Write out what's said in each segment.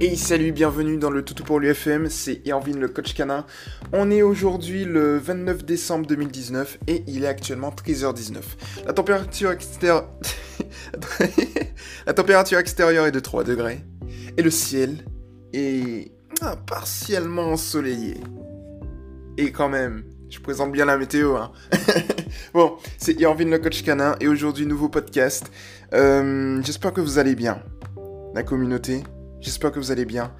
Et salut, bienvenue dans le Toutou pour l'UFM, c'est Irvin le coach canin. On est aujourd'hui le 29 décembre 2019 et il est actuellement 13h19. La température extérieure... La température extérieure est de 3 degrés et le ciel est partiellement ensoleillé. Et quand même, je présente bien la météo. Hein. bon, c'est Irvin le coach canin et aujourd'hui nouveau podcast. Euh, j'espère que vous allez bien, la communauté. J'espère que vous allez bien.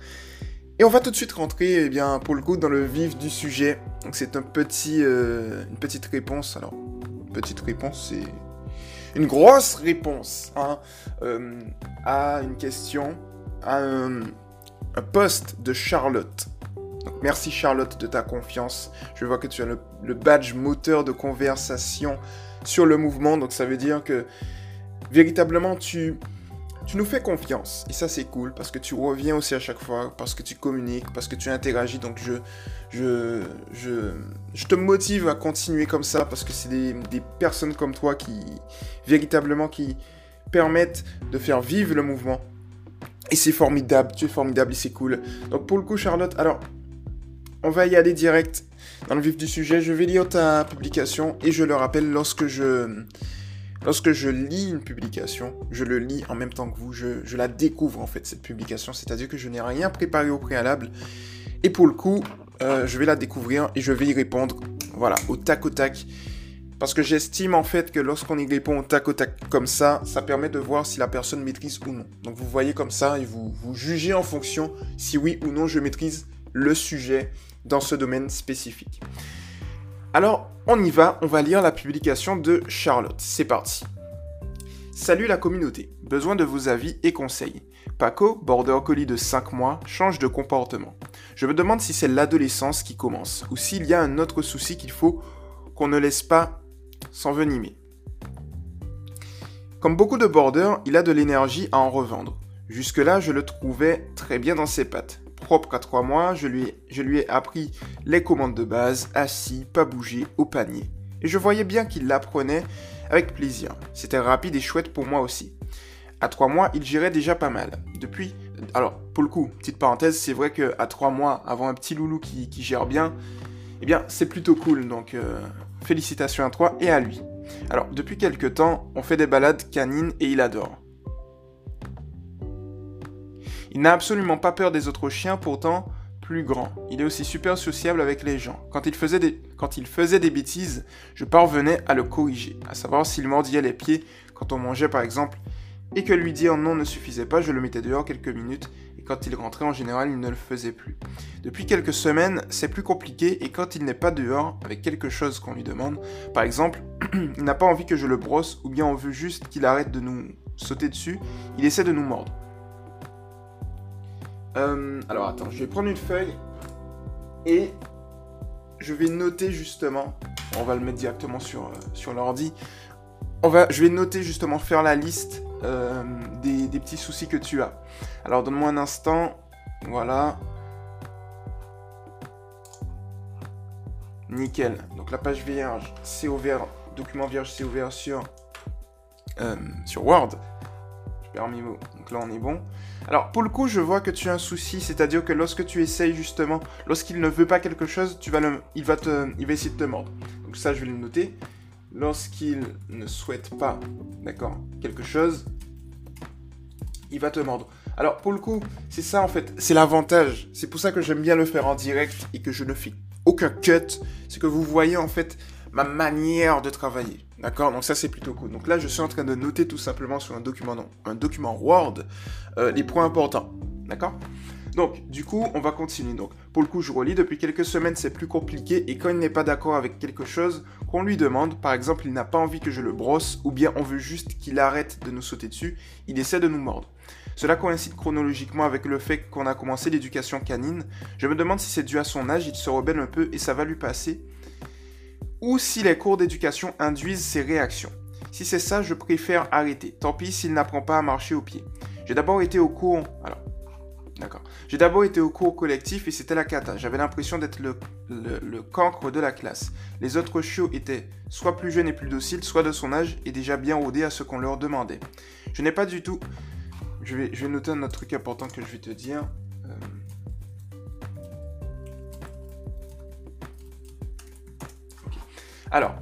Et on va tout de suite rentrer, eh bien, pour le coup, dans le vif du sujet. Donc c'est petit, euh, une petite réponse. Alors, petite réponse, c'est une grosse réponse hein, euh, à une question, à un, post de Charlotte. Donc, merci Charlotte de ta confiance. Je vois que tu as le badge moteur de conversation sur le mouvement. Donc ça veut dire que véritablement tu tu nous fais confiance. Et ça, c'est cool parce que tu reviens aussi à chaque fois, parce que tu communiques, parce que tu interagis. Donc, je, je, je, je te motive à continuer comme ça parce que c'est des, des, personnes comme toi qui, véritablement, qui permettent de faire vivre le mouvement. Et c'est formidable, tu es formidable et c'est cool. Donc, pour le coup, Charlotte, alors, on va y aller direct dans le vif du sujet. Je vais lire ta publication et je le rappelle lorsque je Lorsque je lis une publication, je le lis en même temps que vous, je, la découvre en fait, cette publication, c'est-à-dire que je n'ai rien préparé au préalable, et pour le coup, euh, je vais la découvrir et je vais y répondre, voilà, au tac au tac, parce que j'estime en fait que lorsqu'on y répond au tac au tac comme ça, ça permet de voir si la personne maîtrise ou non. Donc vous voyez comme ça et vous, vous jugez en fonction si oui ou non je maîtrise le sujet dans ce domaine spécifique. Alors, on y va, on va lire la publication de Charlotte. C'est parti. Salut la communauté, besoin de vos avis et conseils. Paco, border collie de 5 mois, change de comportement. Je me demande si c'est l'adolescence qui commence, ou s'il y a un autre souci qu'il faut qu'on ne laisse pas s'envenimer. Comme beaucoup de borders, il a de l'énergie à en revendre. Jusque-là, je le trouvais très bien dans ses pattes propre qu'à 3 mois, je lui, ai, appris les commandes de base, assis, pas bouger, au panier. Et je voyais bien qu'il l'apprenait avec plaisir. C'était rapide et chouette pour moi aussi. À 3 mois, il gérait déjà pas mal. Depuis, alors pour le coup, petite parenthèse, c'est vrai qu'à 3 mois, avant un petit loulou qui, gère bien, eh bien c'est plutôt cool. Donc euh, félicitations à toi et à lui. Alors depuis quelques temps, on fait des balades canines et il adore. Il n'a absolument pas peur des autres chiens, pourtant plus grand. Il est aussi super sociable avec les gens. Quand il faisait des, bêtises, je parvenais à le corriger, à savoir s'il mordillait les pieds quand on mangeait par exemple, et que lui dire non ne suffisait pas, je le mettais dehors quelques minutes, et quand il rentrait en général, il ne le faisait plus. Depuis quelques semaines, c'est plus compliqué, et quand il n'est pas dehors, avec quelque chose qu'on lui demande, par exemple, il n'a pas envie que je le brosse, ou bien on veut juste qu'il arrête de nous sauter dessus, il essaie de nous mordre. Euh, alors attends, je vais prendre une feuille et je vais noter justement. On va le mettre directement sur, euh, l'ordi. On va, je vais noter justement, faire la liste euh, des, petits soucis que tu as. Alors donne-moi un instant. Voilà. Nickel. Donc la page vierge, c'est ouvert. Document vierge, c'est ouvert sur Word. Mes mots. Donc là, on est bon. Alors, pour le coup, je vois que tu as un souci, c'est-à-dire que lorsque tu essayes justement, lorsqu'il ne veut pas quelque chose, tu vas le, il, va il va essayer de te mordre. Donc ça, je vais le noter. Lorsqu'il ne souhaite pas, d'accord, quelque chose, il va te mordre. Alors, pour le coup, c'est ça en fait, c'est l'avantage. C'est pour ça que j'aime bien le faire en direct et que je ne fais aucun cut. C'est que vous voyez en fait ma manière de travailler. D'accord? Donc ça c'est plutôt cool. Donc là je suis en train de noter tout simplement sur un document, non, un document Word euh, les points importants. D'accord? Donc, du coup, on va continuer. Donc, pour le coup, je relis. Depuis quelques semaines, c'est plus compliqué. Et quand il n'est pas d'accord avec quelque chose qu'on lui demande, par exemple, il n'a pas envie que je le brosse, ou bien on veut juste qu'il arrête de nous sauter dessus, il essaie de nous mordre. Cela coïncide chronologiquement avec le fait qu'on a commencé l'éducation canine. Je me demande si c'est dû à son âge, il se rebelle un peu et ça va lui passer ou si les cours d'éducation induisent ces réactions. Si c'est ça, je préfère arrêter. Tant pis s'il n'apprend pas à marcher au pied. J'ai d'abord été au cours... Alors, d'accord. J'ai d'abord été au cours collectif et c'était la cata. J'avais l'impression d'être le, cancre de la classe. Les autres chiots étaient soit plus jeunes et plus dociles, soit de son âge et déjà bien rodés à ce qu'on leur demandait. Je n'ai pas du tout... Je vais, je vais noter un autre truc important que je vais te dire. Alors,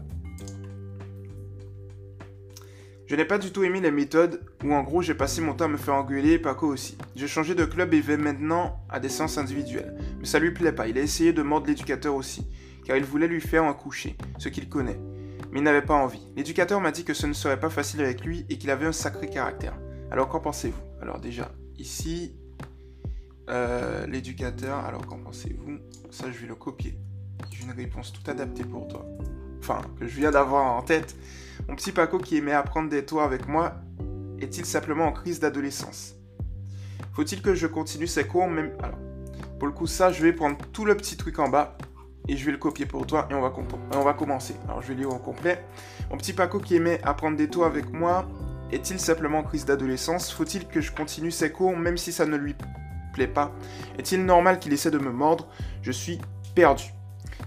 je n'ai pas du tout aimé les méthodes où en gros j'ai passé mon temps à me faire engueuler et Paco aussi. J'ai changé de club et vais maintenant à des séances individuelles. Mais ça lui plaît pas, il a essayé de mordre l'éducateur aussi, car il voulait lui faire un coucher, ce qu'il connaît. Mais il n'avait pas envie. L'éducateur m'a dit que ce ne serait pas facile avec lui et qu'il avait un sacré caractère. Alors qu'en pensez-vous? Alors déjà, ici, euh, l'éducateur, alors qu'en pensez-vous? Ça je vais le copier. J'ai une réponse tout adaptée pour toi. Enfin, que je viens d'avoir en tête. Mon petit Paco qui aimait apprendre des toits avec moi est-il simplement en crise d'adolescence? Faut-il que je continue ces cours même Alors, pour le coup, ça, je vais prendre tout le petit truc en bas et je vais le copier pour toi et on va, on va commencer. Alors, je vais lire au complet. Mon petit Paco qui aimait apprendre des toits avec moi est-il simplement en crise d'adolescence? Faut-il que je continue ces cours même si ça ne lui plaît pas? Est-il normal qu'il essaie de me mordre? Je suis perdu.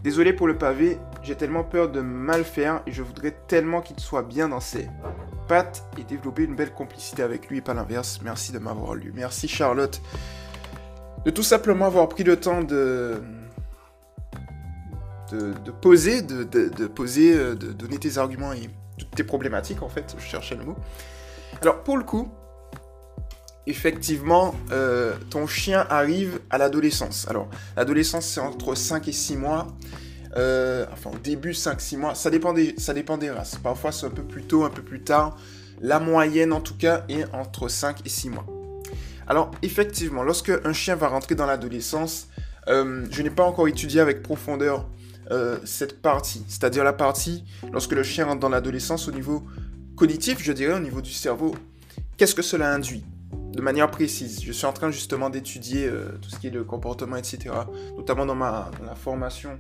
Désolé pour le pavé, j'ai tellement peur de mal faire et je voudrais tellement qu'il soit bien dans ses pattes et développer une belle complicité avec lui et pas l'inverse. Merci de m'avoir lu. Merci Charlotte de tout simplement avoir pris le temps de de, poser, de, poser, euh, de donner tes arguments et toutes tes problématiques en fait. Je cherchais le mot. Alors pour le coup, effectivement, euh, ton chien arrive à l'adolescence. Alors, l'adolescence, c'est entre 5 et 6 mois. Euh, enfin, au début, 5-6 mois. Ça dépend, des, races. Parfois, c'est un peu plus tôt, un peu plus tard. La moyenne, en tout cas, est entre 5 et 6 mois. Alors, effectivement, lorsque un chien va rentrer dans l'adolescence, euh, je n'ai pas encore étudié avec profondeur cette partie. C'est-à-dire la partie, lorsque le chien rentre dans l'adolescence, au niveau cognitif, je dirais, au niveau du cerveau, qu'est-ce que cela induit? De manière précise. Je suis en train justement d'étudier euh, tout ce qui est le comportement, etc. Notamment dans ma la formation.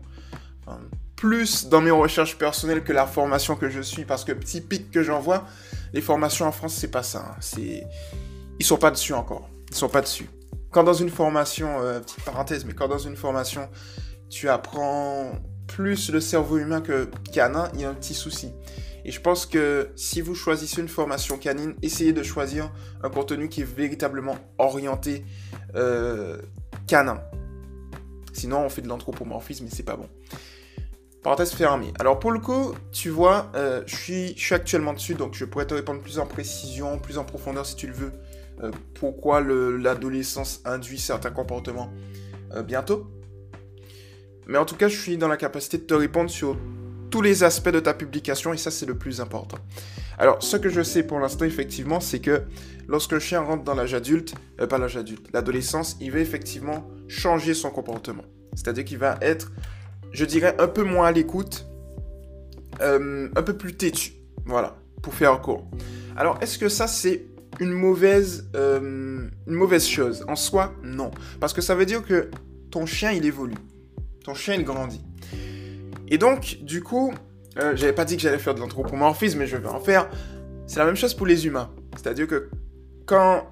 Plus dans mes recherches personnelles que la formation que je suis. Parce que petit pic que j'envoie, les formations en France, c'est pas ça. Hein. C'est... Ils sont pas dessus encore. Ils sont pas dessus. Quand dans une formation, euh, petite parenthèse, mais quand dans une formation, tu apprends plus le cerveau humain que canin, il y a un petit souci. Et je pense que si vous choisissez une formation canine, essayez de choisir un contenu qui est véritablement orienté euh, canin. Sinon, on fait de l'anthropomorphisme et c'est pas bon. Parenthèse fermée. Alors pour le coup, tu vois, euh, je, suis, je suis actuellement dessus, donc je pourrais te répondre plus en précision, plus en profondeur si tu le veux. Euh, pourquoi l'adolescence induit certains comportements bientôt. Mais en tout cas, je suis dans la capacité de te répondre sur tous les aspects de ta publication et ça c'est le plus important. Alors ce que je sais pour l'instant effectivement c'est que lorsque le chien rentre dans l'âge adulte, euh, pas l'âge adulte, l'adolescence, il va effectivement changer son comportement. C'est-à-dire qu'il va être, je dirais, un peu moins à l'écoute, euh, un peu plus têtu. Voilà, pour faire court. Alors est-ce que ça c'est une mauvaise, euh, une mauvaise chose? En soi, non. Parce que ça veut dire que ton chien il évolue. Ton chien il grandit. Et donc, du coup, euh, j'avais pas dit que j'allais faire de l'anthropomorphisme, mais je vais en faire. C'est la même chose pour les humains. C'est-à-dire que quand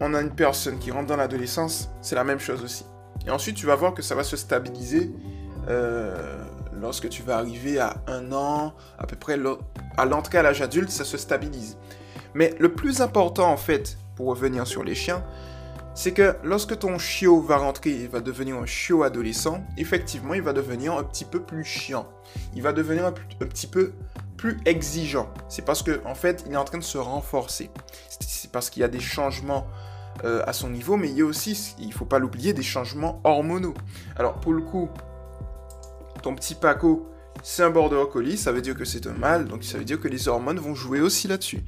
on a une personne qui rentre dans l'adolescence, c'est la même chose aussi. Et ensuite, tu vas voir que ça va se stabiliser euh, lorsque tu vas arriver à un an, à peu près à l'entrée à l'âge adulte, ça se stabilise. Mais le plus important, en fait, pour revenir sur les chiens, c'est que lorsque ton chiot va rentrer et va devenir un chiot adolescent, effectivement, il va devenir un petit peu plus chiant. Il va devenir un, petit peu plus exigeant. C'est parce que en fait, il est en train de se renforcer. C'est parce qu'il y a des changements euh, à son niveau, mais il y a aussi, il faut pas l'oublier, des changements hormonaux. Alors pour le coup, ton petit Paco, c'est un border collie, ça veut dire que c'est un mâle, donc ça veut dire que les hormones vont jouer aussi là-dessus.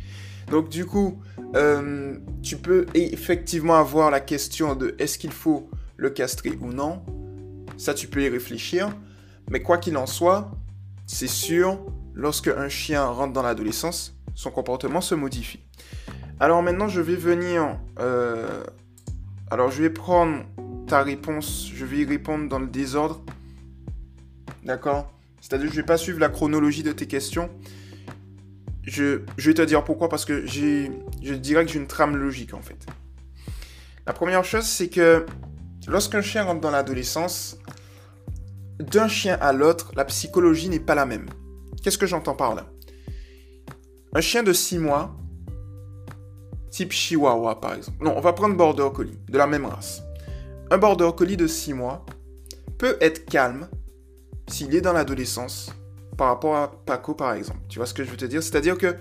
Donc du coup, euh, tu peux effectivement avoir la question de est-ce qu'il faut le castrer ou non. Ça, tu peux y réfléchir. Mais quoi qu'il en soit, c'est sûr, lorsque un chien rentre dans l'adolescence, son comportement se modifie. Alors maintenant, je vais venir... Euh, alors je vais prendre ta réponse, je vais y répondre dans le désordre. D'accord C'est-à-dire que je ne vais pas suivre la chronologie de tes questions. Je, vais te dire pourquoi, parce que je dirais que j'ai une trame logique en fait. La première chose, c'est que lorsqu'un chien rentre dans l'adolescence, d'un chien à l'autre, la psychologie n'est pas la même. Qu'est-ce que j'entends par là? Un chien de 6 mois, type Chihuahua par exemple. Non, on va prendre Border Collie, de la même race. un border collie de 6 mois peut être calme s'il est dans l'adolescence par rapport à Paco par exemple. Tu vois ce que je veux te dire? C'est-à-dire que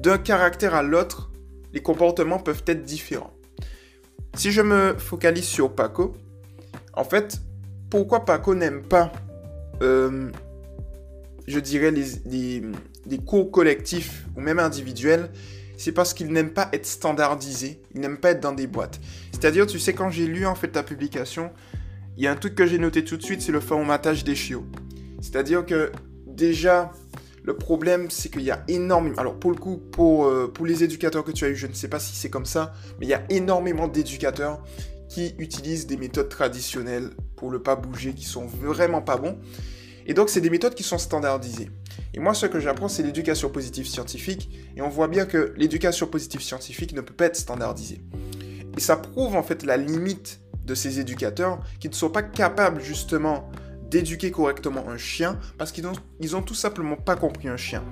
d'un caractère à l'autre, les comportements peuvent être différents. Si je me focalise sur Paco, en fait, pourquoi Paco n'aime pas, euh, je dirais, les, les, cours collectifs ou même individuels, c'est parce qu'il n'aime pas être standardisé, il n'aime pas être dans des boîtes. C'est-à-dire, tu sais, quand j'ai lu en fait ta publication, il y a un truc que j'ai noté tout de suite, c'est le formatage des chiots. C'est-à-dire que déjà, le problème, c'est qu'il y a énormément... Alors, pour le coup, pour, euh, pour les éducateurs que tu as eu, je ne sais pas si c'est comme ça, mais il y a énormément d'éducateurs qui utilisent des méthodes traditionnelles pour le pas bouger, qui sont vraiment pas bons. Et donc, c'est des méthodes qui sont standardisées. Et moi, ce que j'apprends, c'est l'éducation positive scientifique. Et on voit bien que l'éducation positive scientifique ne peut pas être standardisée. Et ça prouve en fait la limite de ces éducateurs qui ne sont pas capables justement d'éduquer correctement un chien parce qu'ils n'ont ils ont tout simplement pas compris un chien.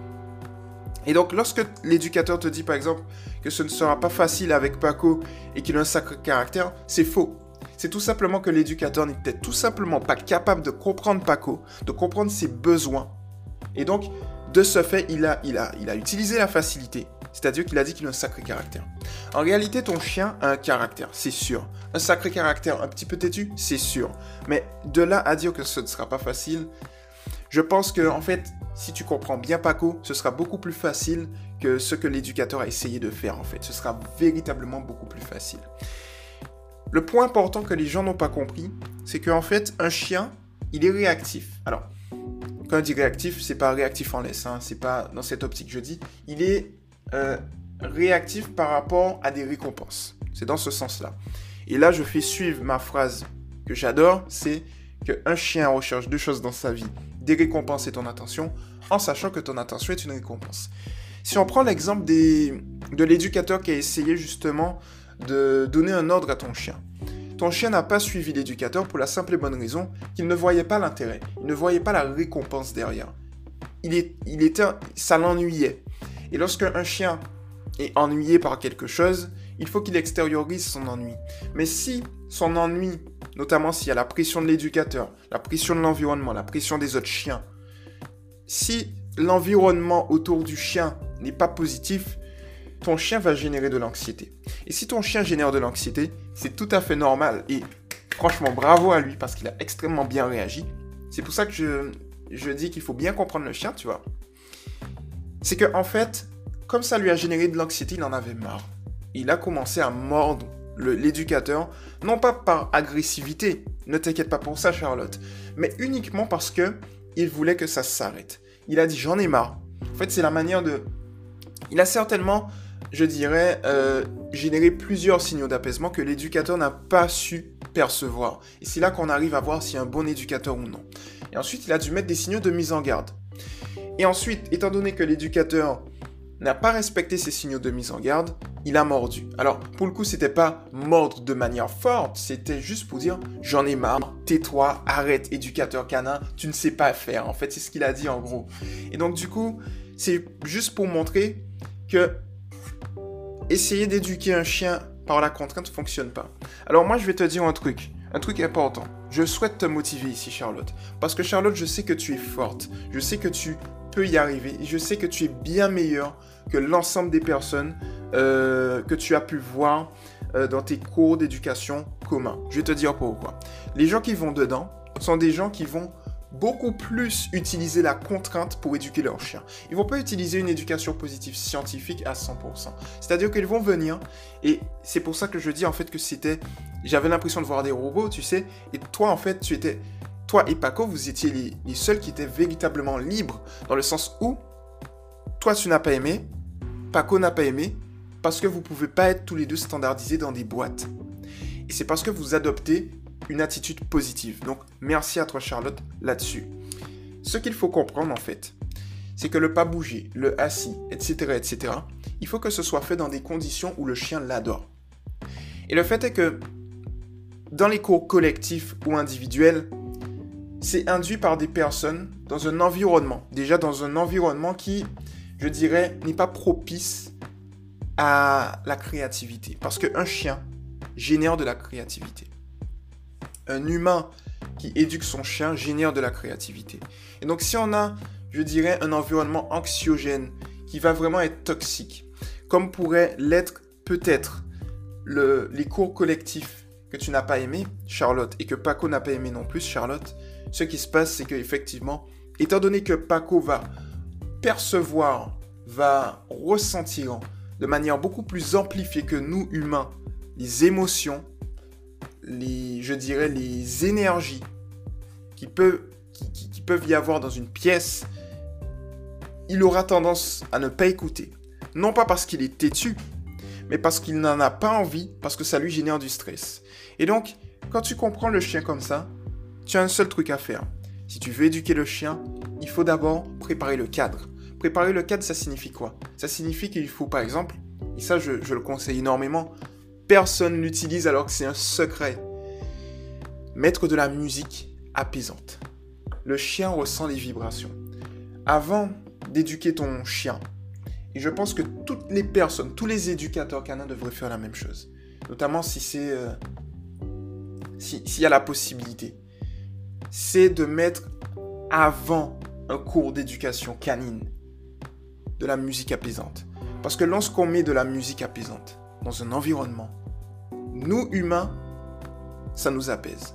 Et donc lorsque l'éducateur te dit par exemple que ce ne sera pas facile avec Paco et qu'il a un sacré caractère, c'est faux. C'est tout simplement que l'éducateur n'était tout simplement pas capable de comprendre Paco, de comprendre ses besoins. Et donc, de ce fait, il a, il a, il a utilisé la facilité. C'est-à-dire qu'il a dit qu'il a un sacré caractère. En réalité, ton chien a un caractère, c'est sûr. Un sacré caractère, un petit peu têtu, c'est sûr. Mais de là à dire que ce ne sera pas facile, je pense que, en fait, si tu comprends bien Paco, ce sera beaucoup plus facile que ce que l'éducateur a essayé de faire, en fait. Ce sera véritablement beaucoup plus facile. Le point important que les gens n'ont pas compris, c'est qu'en fait, un chien, il est réactif. Alors, quand on dit réactif, c'est pas réactif en laisse, hein, c'est pas dans cette optique que je dis. Il est euh, réactif par rapport à des récompenses. C'est dans ce sens-là. Et là, je fais suivre ma phrase que j'adore, c'est qu'un chien recherche deux choses dans sa vie, des récompenses et ton attention, en sachant que ton attention est une récompense. Si on prend l'exemple de l'éducateur qui a essayé justement de donner un ordre à ton chien. Ton chien n'a pas suivi l'éducateur pour la simple et bonne raison qu'il ne voyait pas l'intérêt, il ne voyait pas la récompense derrière. Il, était, ça l'ennuyait. Et lorsque un chien est ennuyé par quelque chose, il faut qu'il extériorise son ennui. Mais si son ennui, notamment s'il y a la pression de l'éducateur, la pression de l'environnement, la pression des autres chiens, si l'environnement autour du chien n'est pas positif, ton chien va générer de l'anxiété. Et si ton chien génère de l'anxiété, c'est tout à fait normal. Et franchement, bravo à lui parce qu'il a extrêmement bien réagi. C'est pour ça que je, je dis qu'il faut bien comprendre le chien, tu vois c'est que en fait, comme ça lui a généré de l'anxiété, il en avait marre. Il a commencé à mordre l'éducateur, non pas par agressivité, ne t'inquiète pas pour ça Charlotte, mais uniquement parce que il voulait que ça s'arrête. Il a dit j'en ai marre. En fait, c'est la manière de... Il a certainement, je dirais, euh, généré plusieurs signaux d'apaisement que l'éducateur n'a pas su percevoir. Et c'est là qu'on arrive à voir a un bon éducateur ou non. Et ensuite, il a dû mettre des signaux de mise en garde. Et ensuite, étant donné que l'éducateur n'a pas respecté ces signaux de mise en garde, il a mordu. Alors, pour le coup, c'était pas mordre de manière forte, c'était juste pour dire j'en ai marre, tais-toi, arrête, éducateur canin, tu ne sais pas faire. En fait, c'est ce qu'il a dit en gros. Et donc, du coup, c'est juste pour montrer que essayer d'éduquer un chien par la contrainte ne fonctionne pas. Alors, moi, je vais te dire un truc, un truc important. Je souhaite te motiver ici, Charlotte. Parce que Charlotte, je sais que tu es forte. Je sais que tu y arriver. Je sais que tu es bien meilleur que l'ensemble des personnes euh, que tu as pu voir euh, dans tes cours d'éducation communs. Je vais te dire pourquoi. Les gens qui vont dedans sont des gens qui vont beaucoup plus utiliser la contrainte pour éduquer leur chien. Ils vont pas utiliser une éducation positive scientifique à 100%. C'est-à-dire qu'ils vont venir, et c'est pour ça que je dis en fait que c'était... J'avais l'impression de voir des robots, tu sais, et toi en fait tu étais toi et Paco, vous étiez les, seuls qui étaient véritablement libres, dans le sens où toi tu n'as pas aimé, Paco n'a pas aimé, parce que vous ne pouvez pas être tous les deux standardisés dans des boîtes. Et c'est parce que vous adoptez une attitude positive. Donc merci à toi Charlotte là-dessus. Ce qu'il faut comprendre en fait, c'est que le pas bouger, le assis, etc., etc., il faut que ce soit fait dans des conditions où le chien l'adore. Et le fait est que dans les cours collectifs ou individuels, c'est induit par des personnes dans un environnement, déjà dans un environnement qui, je dirais, n'est pas propice à la créativité. Parce qu'un chien génère de la créativité. un humain qui éduque son chien génère de la créativité. Et donc si on a, je dirais, un environnement anxiogène qui va vraiment être toxique, comme pourrait l'être peut-être le, les cours collectifs que tu n'as pas aimé, Charlotte, et que Paco n'a pas aimé non plus, Charlotte, ce qui se passe, c'est qu'effectivement, étant donné que Paco va percevoir, va ressentir de manière beaucoup plus amplifiée que nous, humains, les émotions, les, je dirais, les énergies qui peuvent, qui peuvent y avoir dans une pièce, il aura tendance à ne pas écouter. Non pas parce qu'il est têtu, mais parce qu'il n'en a pas envie, parce que ça lui génère du stress. Et donc, quand tu comprends le chien comme ça, tu as un seul truc à faire. Si tu veux éduquer le chien, il faut d'abord préparer le cadre. Préparer le cadre, ça signifie quoi? Ça signifie qu'il faut, par exemple, et ça je, le conseille énormément, personne l'utilise alors que c'est un secret, mettre de la musique apaisante. Le chien ressent les vibrations. Avant d'éduquer ton chien, et je pense que toutes les personnes, tous les éducateurs canins devraient faire la même chose. Notamment si c'est... Euh, s'il y a la possibilité. C'est de mettre avant un cours d'éducation canine de la musique apaisante. Parce que lorsqu'on met de la musique apaisante dans un environnement, nous humains, ça nous apaise.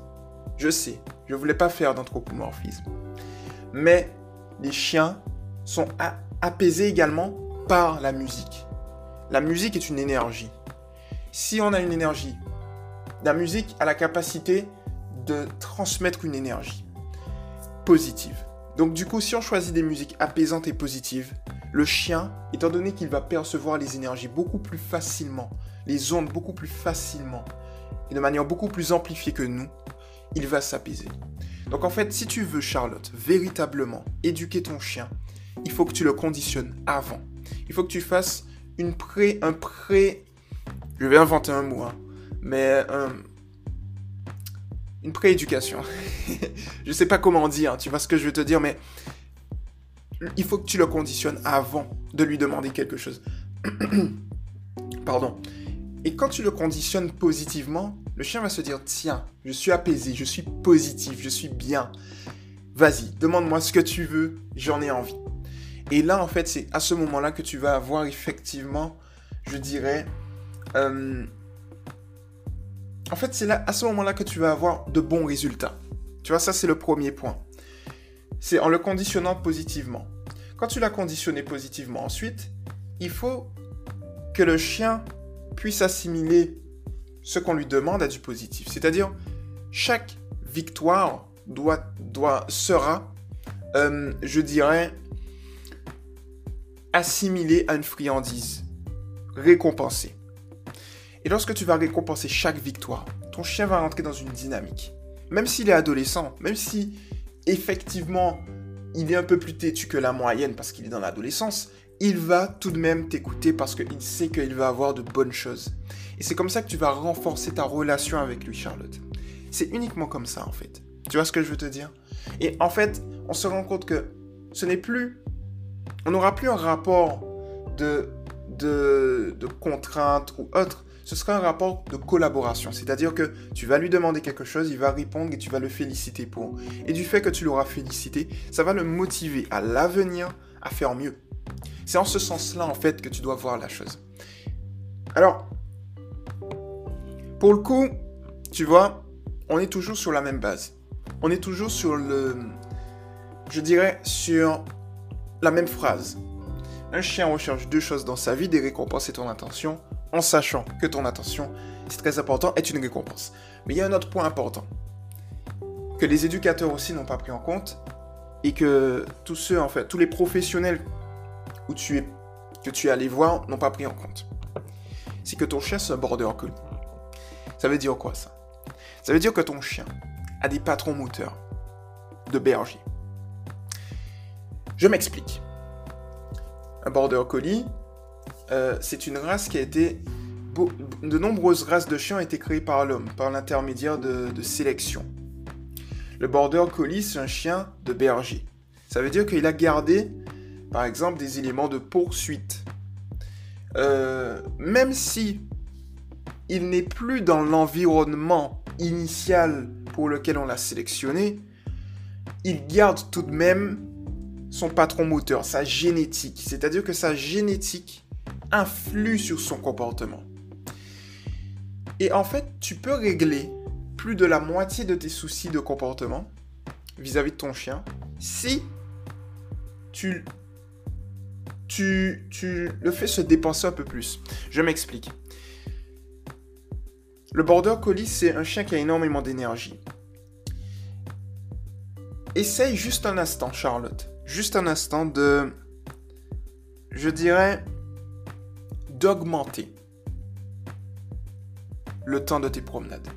Je sais, je ne voulais pas faire d'anthropomorphisme. Mais les chiens sont apaisés également par la musique. La musique est une énergie. Si on a une énergie, la musique a la capacité de transmettre une énergie positive. Donc du coup, si on choisit des musiques apaisantes et positives, le chien, étant donné qu'il va percevoir les énergies beaucoup plus facilement, les ondes beaucoup plus facilement, et de manière beaucoup plus amplifiée que nous, il va s'apaiser. Donc en fait, si tu veux, Charlotte, véritablement éduquer ton chien, il faut que tu le conditionnes avant il faut que tu fasses une pré, un pré, je vais inventer un mot, hein, mais euh, une prééducation. je sais pas comment dire, tu vois ce que je veux te dire, mais il faut que tu le conditionnes avant de lui demander quelque chose. Pardon. Et quand tu le conditionnes positivement, le chien va se dire tiens, je suis apaisé, je suis positif, je suis bien. Vas-y, demande-moi ce que tu veux, j'en ai envie. Et là, en fait, c'est à ce moment-là que tu vas avoir effectivement, je dirais, euh, en fait, c'est là, à ce moment-là que tu vas avoir de bons résultats. Tu vois, ça, c'est le premier point. C'est en le conditionnant positivement. Quand tu l'as conditionné positivement ensuite, il faut que le chien puisse assimiler ce qu'on lui demande à du positif. C'est-à-dire, chaque victoire doit, doit sera, euh, je dirais, assimilé à une friandise, récompensé. Et lorsque tu vas récompenser chaque victoire, ton chien va rentrer dans une dynamique. Même s'il est adolescent, même si effectivement il est un peu plus têtu que la moyenne parce qu'il est dans l'adolescence, il va tout de même t'écouter parce qu'il sait qu'il va avoir de bonnes choses. Et c'est comme ça que tu vas renforcer ta relation avec lui, Charlotte. C'est uniquement comme ça, en fait. Tu vois ce que je veux te dire? Et en fait, on se rend compte que ce n'est plus on n'aura plus un rapport de, de, de contrainte ou autre. Ce sera un rapport de collaboration. C'est-à-dire que tu vas lui demander quelque chose, il va répondre et tu vas le féliciter pour. Et du fait que tu l'auras félicité, ça va le motiver à l'avenir à faire mieux. C'est en ce sens-là, en fait, que tu dois voir la chose. Alors, pour le coup, tu vois, on est toujours sur la même base. On est toujours sur le, je dirais, sur la même phrase. Un chien recherche deux choses dans sa vie, des récompenses et ton attention, en sachant que ton attention, c'est très important, est une récompense. Mais il y a un autre point important, que les éducateurs aussi n'ont pas pris en compte, et que tous ceux, en fait, tous les professionnels où tu es, que tu es allé voir n'ont pas pris en compte. C'est que ton chien, c'est un border collie. Ça veut dire quoi ça? Ça veut dire que ton chien a des patrons moteurs de berger. Je m'explique. Un border collie, euh, c'est une race qui a été... De nombreuses races de chiens ont été créées par l'homme, par l'intermédiaire de, sélection. Le border collie, c'est un chien de berger. Ça veut dire qu'il a gardé, par exemple, des éléments de poursuite. Euh, même si il n'est plus dans l'environnement initial pour lequel on l'a sélectionné, il garde tout de même son patron moteur, sa génétique. C'est-à-dire que sa génétique influe sur son comportement. Et en fait, tu peux régler plus de la moitié de tes soucis de comportement vis-à-vis de ton chien si tu, tu, tu le fais se dépenser un peu plus. Je m'explique. Le Border Collie, c'est un chien qui a énormément d'énergie. Essaye juste un instant, Charlotte. Juste un instant de... Je dirais... d'augmenter le temps de tes promenades.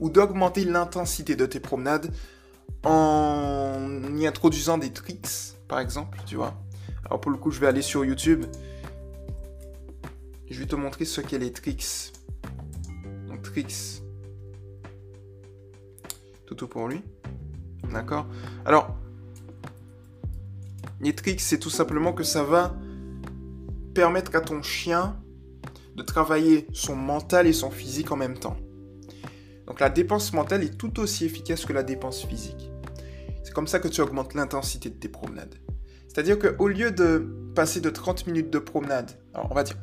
Ou d'augmenter l'intensité de tes promenades en y introduisant des tricks, par exemple, tu vois. Alors pour le coup, je vais aller sur YouTube. Je vais te montrer ce qu'est les tricks. Trix. Tout pour lui. D'accord Alors, Nitrix, c'est tout simplement que ça va permettre à ton chien de travailler son mental et son physique en même temps. Donc la dépense mentale est tout aussi efficace que la dépense physique. C'est comme ça que tu augmentes l'intensité de tes promenades. C'est-à-dire qu'au lieu de passer de 30 minutes de promenade, alors on va dire,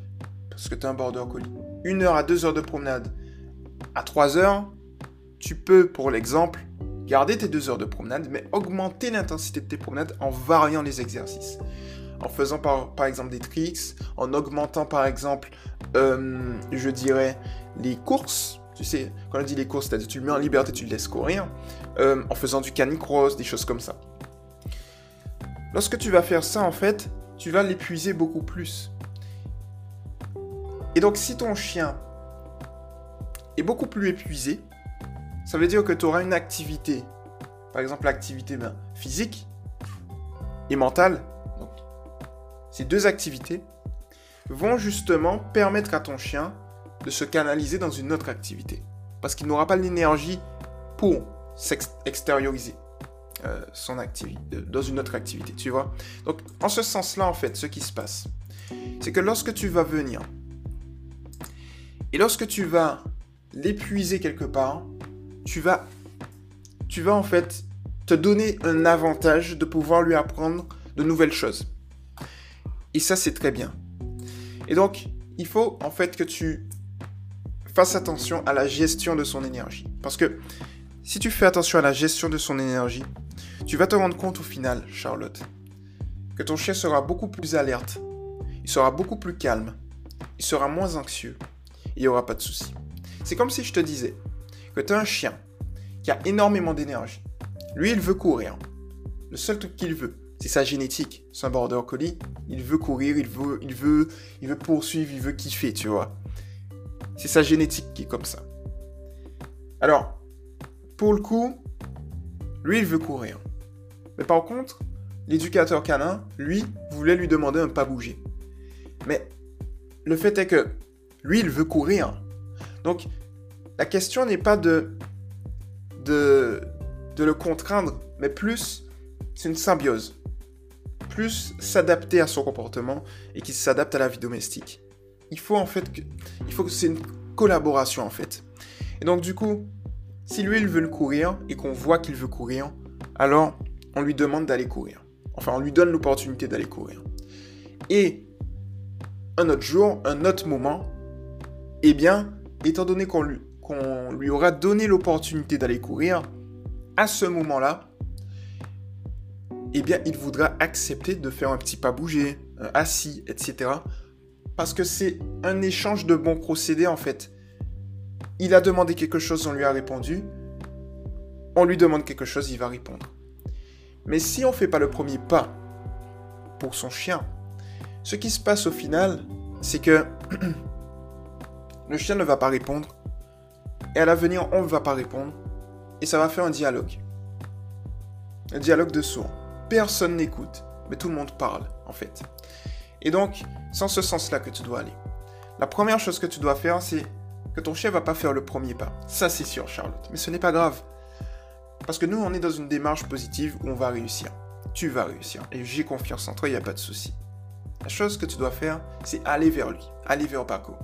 parce que tu es un border collie, une heure à deux heures de promenade, à 3 heures, tu peux, pour l'exemple, garder tes 2 heures de promenade, mais augmenter l'intensité de tes promenades en variant les exercices. En faisant par, exemple des tricks, en augmentant par exemple, euh, je dirais, les courses. Tu sais, quand on dit les courses, c'est-à-dire tu le mets en liberté, tu le laisses courir. Euh, en faisant du canicross, des choses comme ça. Lorsque tu vas faire ça, en fait, tu vas l'épuiser beaucoup plus. Et donc, si ton chien est beaucoup plus épuisé, ça veut dire que tu auras une activité, par exemple l'activité ben, physique et mentale. Ces deux activités vont justement permettre à ton chien de se canaliser dans une autre activité. Parce qu'il n'aura pas l'énergie pour s'extérioriser euh, son dans une autre activité, tu vois. Donc, en ce sens-là, en fait, ce qui se passe, c'est que lorsque tu vas venir et lorsque tu vas l'épuiser quelque part, tu vas, tu vas en fait te donner un avantage de pouvoir lui apprendre de nouvelles choses. Et ça, c'est très bien. Et donc, il faut en fait que tu fasses attention à la gestion de son énergie. Parce que si tu fais attention à la gestion de son énergie, tu vas te rendre compte au final, Charlotte, que ton chien sera beaucoup plus alerte, il sera beaucoup plus calme, il sera moins anxieux, il n'y aura pas de soucis. C'est comme si je te disais que tu as un chien qui a énormément d'énergie. Lui, il veut courir. Le seul truc qu'il veut, c'est sa génétique. C'est un border collie. Il veut courir, il veut, il veut, il veut poursuivre, il veut kiffer, tu vois. C'est sa génétique qui est comme ça. Alors, pour le coup, lui, il veut courir. Mais par contre, l'éducateur canin, lui, voulait lui demander un pas bouger. Mais le fait est que lui, il veut courir. Donc, la question n'est pas de, de, de le contraindre, mais plus, c'est une symbiose. Plus s'adapter à son comportement et qu'il s'adapte à la vie domestique. Il faut en fait que, il faut que c'est une collaboration en fait. Et donc du coup, si lui il veut le courir et qu'on voit qu'il veut courir, alors on lui demande d'aller courir. Enfin, on lui donne l'opportunité d'aller courir. Et un autre jour, un autre moment, eh bien, étant donné qu'on lui, lui aura donné l'opportunité d'aller courir, à ce moment-là, eh bien, il voudra accepter de faire un petit pas bouger, euh, assis, etc. Parce que c'est un échange de bons procédés, en fait. Il a demandé quelque chose, on lui a répondu. On lui demande quelque chose, il va répondre. Mais si on ne fait pas le premier pas pour son chien, ce qui se passe au final, c'est que le chien ne va pas répondre. Et à l'avenir, on ne va pas répondre. Et ça va faire un dialogue. Un dialogue de sourds. Personne n'écoute, mais tout le monde parle, en fait. Et donc, c'est en ce sens-là que tu dois aller. La première chose que tu dois faire, c'est que ton chien va pas faire le premier pas. Ça, c'est sûr, Charlotte. Mais ce n'est pas grave. Parce que nous, on est dans une démarche positive où on va réussir. Tu vas réussir. Et j'ai confiance en toi, il n'y a pas de souci. La chose que tu dois faire, c'est aller vers lui. Aller vers Paco.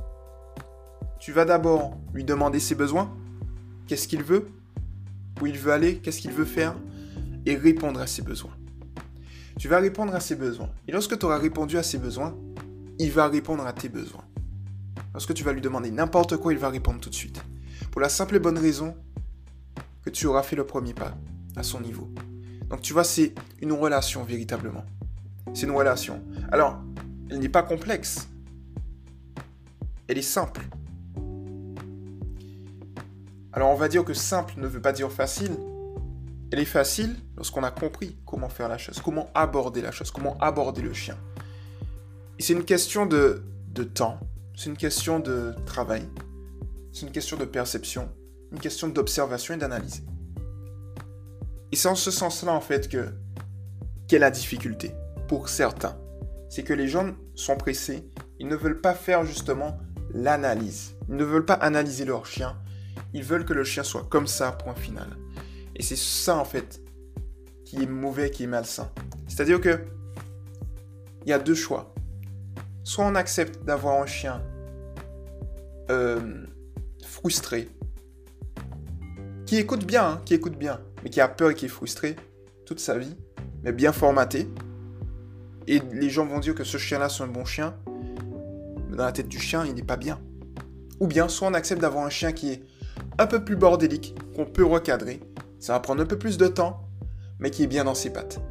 Tu vas d'abord lui demander ses besoins. Qu'est-ce qu'il veut? Où il veut aller, qu'est-ce qu'il veut faire, et répondre à ses besoins. Tu vas répondre à ses besoins. Et lorsque tu auras répondu à ses besoins, il va répondre à tes besoins. Lorsque tu vas lui demander n'importe quoi, il va répondre tout de suite. Pour la simple et bonne raison que tu auras fait le premier pas à son niveau. Donc tu vois, c'est une relation véritablement. C'est une relation. Alors, elle n'est pas complexe. Elle est simple. Alors on va dire que simple ne veut pas dire facile. Elle est facile lorsqu'on a compris comment faire la chose, comment aborder la chose, comment aborder le chien. Et c'est une question de, temps, c'est une question de travail, c'est une question de perception, une question d'observation et d'analyse. Et c'est en ce sens-là, en fait, que la difficulté pour certains. C'est que les gens sont pressés, ils ne veulent pas faire justement l'analyse. Ils ne veulent pas analyser leur chien, ils veulent que le chien soit comme ça, point final. Et c'est ça, en fait, qui est mauvais, qui est malsain. C'est-à-dire que il y a deux choix. Soit on accepte d'avoir un chien euh, frustré, qui écoute bien, hein, qui écoute bien, mais qui a peur et qui est frustré toute sa vie, mais bien formaté. Et les gens vont dire que ce chien-là, c'est un bon chien, mais dans la tête du chien, il n'est pas bien. Ou bien, soit on accepte d'avoir un chien qui est un peu plus bordélique, qu'on peut recadrer, ça va prendre un peu plus de temps, mais qui est bien dans ses pattes.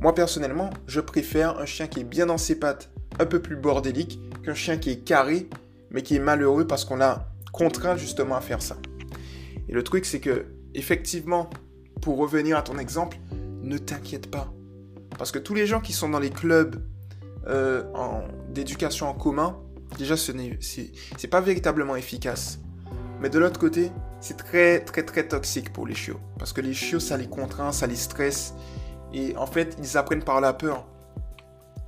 Moi personnellement, je préfère un chien qui est bien dans ses pattes, un peu plus bordélique, qu'un chien qui est carré, mais qui est malheureux parce qu'on l'a contraint justement à faire ça. Et le truc, c'est que, effectivement, pour revenir à ton exemple, ne t'inquiète pas. Parce que tous les gens qui sont dans les clubs euh, d'éducation en commun, déjà, ce n'est pas véritablement efficace. Mais de l'autre côté, c'est très, très, très toxique pour les chiots. Parce que les chiots, ça les contraint, ça les stresse. Et en fait, ils apprennent par la peur.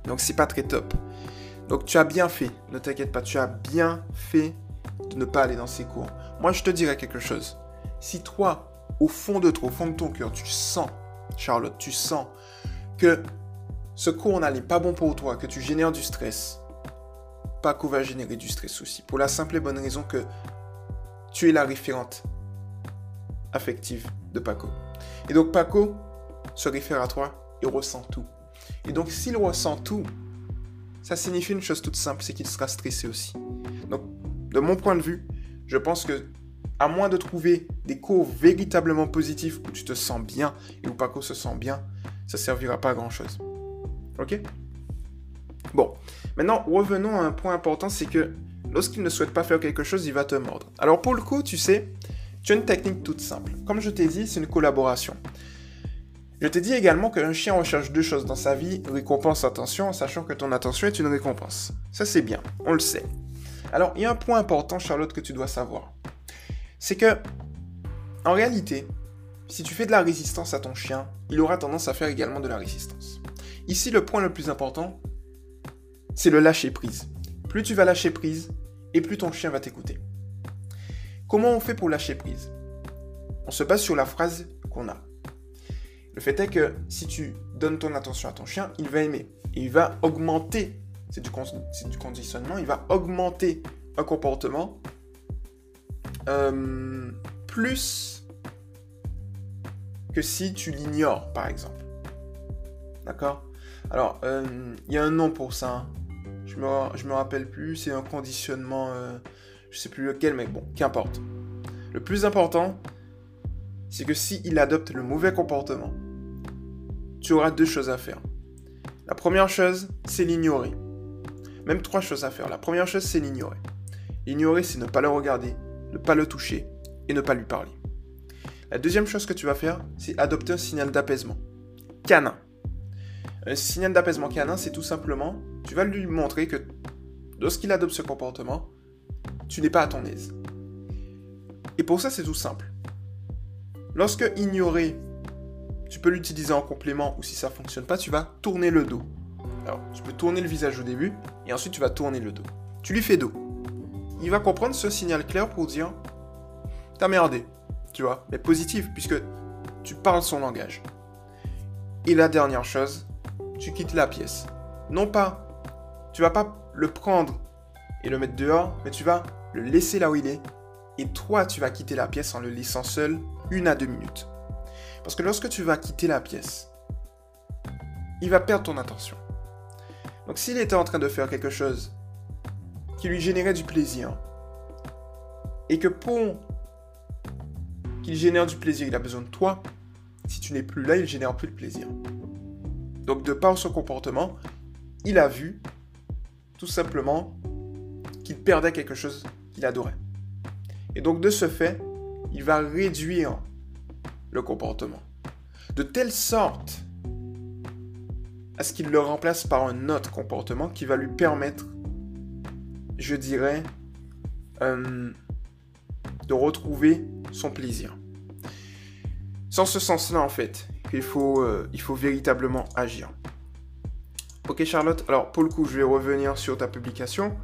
Donc, c'est pas très top. Donc, tu as bien fait. Ne t'inquiète pas, tu as bien fait de ne pas aller dans ces cours. Moi, je te dirais quelque chose. Si toi, au fond de toi, au fond de ton cœur, tu sens, Charlotte, tu sens que ce cours n'est pas bon pour toi, que tu génères du stress, Paco va générer du stress aussi. Pour la simple et bonne raison que tu es la référente affective de Paco. Et donc Paco se réfère à toi et ressent tout. Et donc s'il ressent tout, ça signifie une chose toute simple, c'est qu'il sera stressé aussi. Donc de mon point de vue, je pense que à moins de trouver des cours véritablement positifs où tu te sens bien et où Paco se sent bien, ça servira pas à grand chose. Ok? Bon, maintenant revenons à un point important, c'est que lorsqu'il ne souhaite pas faire quelque chose, il va te mordre. Alors pour le coup, tu sais, tu as une technique toute simple. Comme je t'ai dit, c'est une collaboration. Je t'ai dit également qu'un chien recherche deux choses dans sa vie, récompense, attention, en sachant que ton attention est une récompense. Ça c'est bien, on le sait. Alors il y a un point important, Charlotte, que tu dois savoir. C'est que, en réalité, si tu fais de la résistance à ton chien, il aura tendance à faire également de la résistance. Ici, le point le plus important, c'est le lâcher prise. Plus tu vas lâcher prise, et plus ton chien va t'écouter. Comment on fait pour lâcher prise? On se base sur la phrase qu'on a. Le fait est que si tu donnes ton attention à ton chien, il va aimer. Il va augmenter, c'est du, conditionnement, il va augmenter un comportement euh, plus que si tu l'ignores, par exemple. D'accord? Alors, euh, il y a un nom pour ça. Je me, me rappelle plus, c'est un conditionnement, euh, je sais plus lequel, mais bon, qu'importe. Le plus important, c'est que s'il il adopte le mauvais comportement, tu auras deux choses à faire. La première chose, c'est l'ignorer. Même trois choses à faire. La première chose, c'est l'ignorer. L'ignorer, c'est ne pas le regarder, ne pas le toucher et ne pas lui parler. La deuxième chose que tu vas faire, c'est adopter un signal d'apaisement. Canin. Un signal d'apaisement canin, c'est tout simplement, tu vas lui montrer que lorsqu'il adopte ce comportement, tu n'es pas à ton aise. Et pour ça, c'est tout simple. Lorsque ignorer, tu peux l'utiliser en complément ou si ça ne fonctionne pas, tu vas tourner le dos. Alors, tu peux tourner le visage au début et ensuite tu vas tourner le dos. Tu lui fais dos. Il va comprendre ce signal clair pour dire T'as merdé, tu vois, mais positif puisque tu parles son langage. Et la dernière chose, tu quittes la pièce. Non pas, tu vas pas le prendre et le mettre dehors, mais tu vas le laisser là où il est. Et toi, tu vas quitter la pièce en le laissant seul une à deux minutes. Parce que lorsque tu vas quitter la pièce, il va perdre ton attention. Donc s'il était en train de faire quelque chose qui lui générait du plaisir, et que pour qu'il génère du plaisir, il a besoin de toi, si tu n'es plus là, il génère plus de plaisir. Donc de par son comportement, il a vu tout simplement qu'il perdait quelque chose qu'il adorait. Et donc de ce fait, il va réduire le comportement. De telle sorte à ce qu'il le remplace par un autre comportement qui va lui permettre, je dirais, euh, de retrouver son plaisir. En ce sens-là, en fait, qu'il faut, euh, il faut véritablement agir. Ok Charlotte, alors pour le coup, je vais revenir sur ta publication.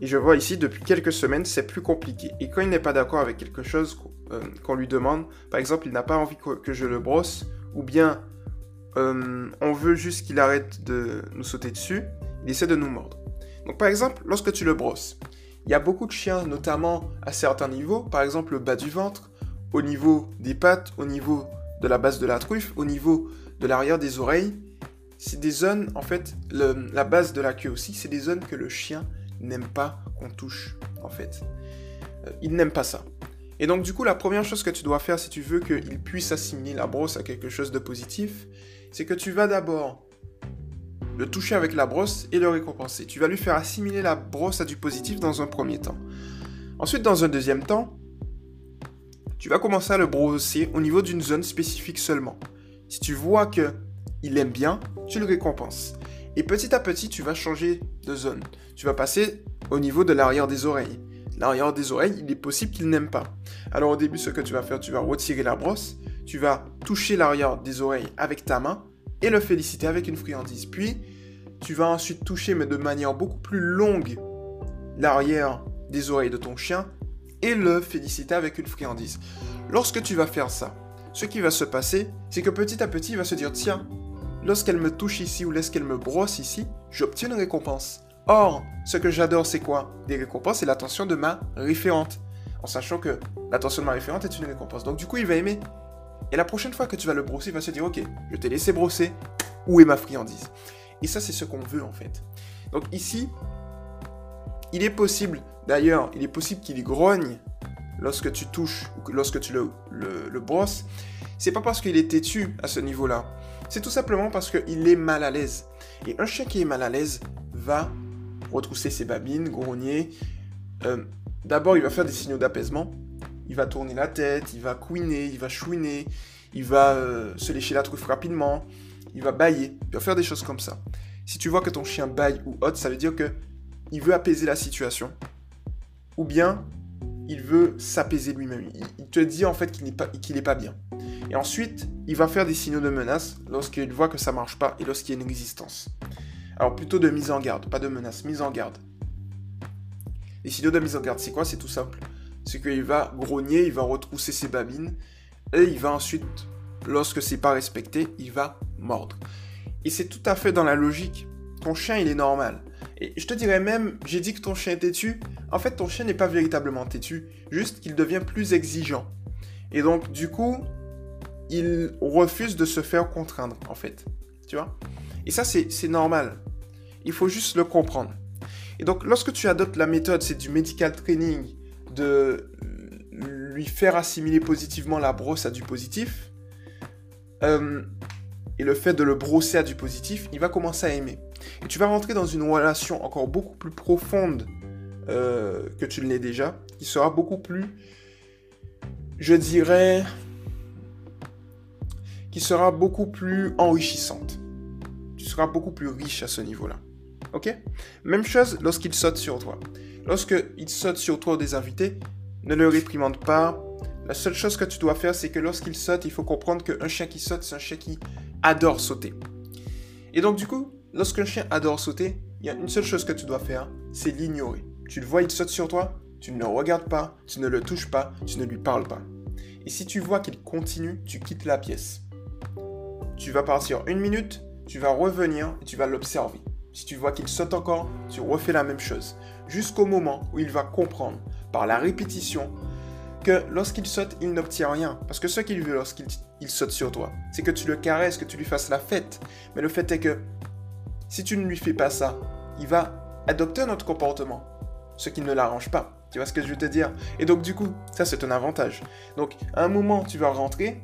Et je vois ici, depuis quelques semaines, c'est plus compliqué. Et quand il n'est pas d'accord avec quelque chose euh, qu'on lui demande, par exemple, il n'a pas envie que, je le brosse, ou bien euh, on veut juste qu'il arrête de nous sauter dessus, il essaie de nous mordre. Donc par exemple, lorsque tu le brosses, il y a beaucoup de chiens, notamment à certains niveaux, par exemple le bas du ventre, au niveau des pattes, au niveau de la base de la truffe, au niveau de l'arrière des oreilles. C'est des zones, en fait, la base de la queue aussi, c'est des zones que le chien n'aime pas qu'on touche, en fait. Euh, il n'aime pas ça. Et donc, du coup, la première chose que tu dois faire si tu veux qu'il puisse assimiler la brosse à quelque chose de positif, c'est que tu vas d'abord le toucher avec la brosse et le récompenser. Tu vas lui faire assimiler la brosse à du positif dans un premier temps. Ensuite, dans un deuxième temps, tu vas commencer à le brosser au niveau d'une zone spécifique seulement. Si tu vois que il aime bien, tu le récompenses. Et petit à petit, tu vas changer de zone. Tu vas passer au niveau de l'arrière des oreilles. L'arrière des oreilles, il est possible qu'il n'aime pas. Alors au début, ce que tu vas faire, tu vas retirer la brosse, tu vas toucher l'arrière des oreilles avec ta main et le féliciter avec une friandise. Puis, tu vas ensuite toucher, mais de manière beaucoup plus longue, l'arrière des oreilles de ton chien et le féliciter avec une friandise. Lorsque tu vas faire ça, ce qui va se passer, c'est que petit à petit, il va se dire, tiens, lorsqu'elle me touche ici ou lorsqu'elle me brosse ici, j'obtiens une récompense. Or, ce que j'adore, c'est quoi? Des récompenses et l'attention de ma référente. En sachant que l'attention de ma référente est une récompense. Donc du coup, il va aimer. Et la prochaine fois que tu vas le brosser, il va se dire, ok, je t'ai laissé brosser, où est ma friandise? Et ça, c'est ce qu'on veut en fait. Donc ici, il est possible, d'ailleurs, il est possible qu'il grogne lorsque tu touches ou lorsque tu le, le, brosses. C'est pas parce qu'il est têtu à ce niveau-là. C'est tout simplement parce qu'il est mal à l'aise. Et un chien qui est mal à l'aise va retrousser ses babines, grogner. Euh, d'abord, il va faire des signaux d'apaisement. Il va tourner la tête, il va couiner, il va chouiner, il va euh, se lécher la truffe rapidement, il va bailler, il va faire des choses comme ça. Si tu vois que ton chien baille ou hôte, ça veut dire que il veut apaiser la situation. Ou bien, il veut s'apaiser lui-même. Il, te dit en fait qu'il n'est pas, pas bien. Et ensuite, il va faire des signaux de menace lorsqu'il voit que ça marche pas et lorsqu'il y a une résistance. Alors plutôt de mise en garde, pas de menace, mise en garde. Les signaux de mise en garde, c'est quoi? C'est tout simple. C'est qu'il va grogner, il va retrousser ses babines, et il va ensuite, lorsque c'est pas respecté, il va mordre. Et c'est tout à fait dans la logique. Ton chien, il est normal. Et je te dirais même, j'ai dit que ton chien est têtu. En fait, ton chien n'est pas véritablement têtu, juste qu'il devient plus exigeant. Et donc, du coup, il refuse de se faire contraindre, en fait. Tu vois? Et ça, c'est normal. Il faut juste le comprendre. Et donc, lorsque tu adoptes la méthode, c'est du medical training, de lui faire assimiler positivement la brosse à du positif, euh, et le fait de le brosser à du positif, il va commencer à aimer. Et tu vas rentrer dans une relation encore beaucoup plus profonde euh, que tu ne l'es déjà, qui sera beaucoup plus, je dirais, qui sera beaucoup plus enrichissante. Tu seras beaucoup plus riche à ce niveau-là. Ok? Même chose lorsqu'il saute sur toi. Lorsqu'il saute sur toi des invités, ne le réprimande pas. La seule chose que tu dois faire, c'est que lorsqu'il saute, il faut comprendre qu'un chien qui saute, c'est un chien qui adore sauter. Et donc, du coup, lorsqu'un chien adore sauter, il y a une seule chose que tu dois faire, c'est l'ignorer. Tu le vois, il saute sur toi, tu ne le regardes pas, tu ne le touches pas, tu ne lui parles pas. Et si tu vois qu'il continue, tu quittes la pièce. Tu vas partir une minute, tu vas revenir et tu vas l'observer. Si tu vois qu'il saute encore, tu refais la même chose. Jusqu'au moment où il va comprendre, par la répétition, que lorsqu'il saute, il n'obtient rien. Parce que ce qu'il veut lorsqu'il saute sur toi, c'est que tu le caresses, que tu lui fasses la fête. Mais le fait est que si tu ne lui fais pas ça, il va adopter un autre comportement, ce qui ne l'arrange pas. Tu vois ce que je veux te dire? Et donc du coup, ça c'est un avantage. Donc à un moment, tu vas rentrer,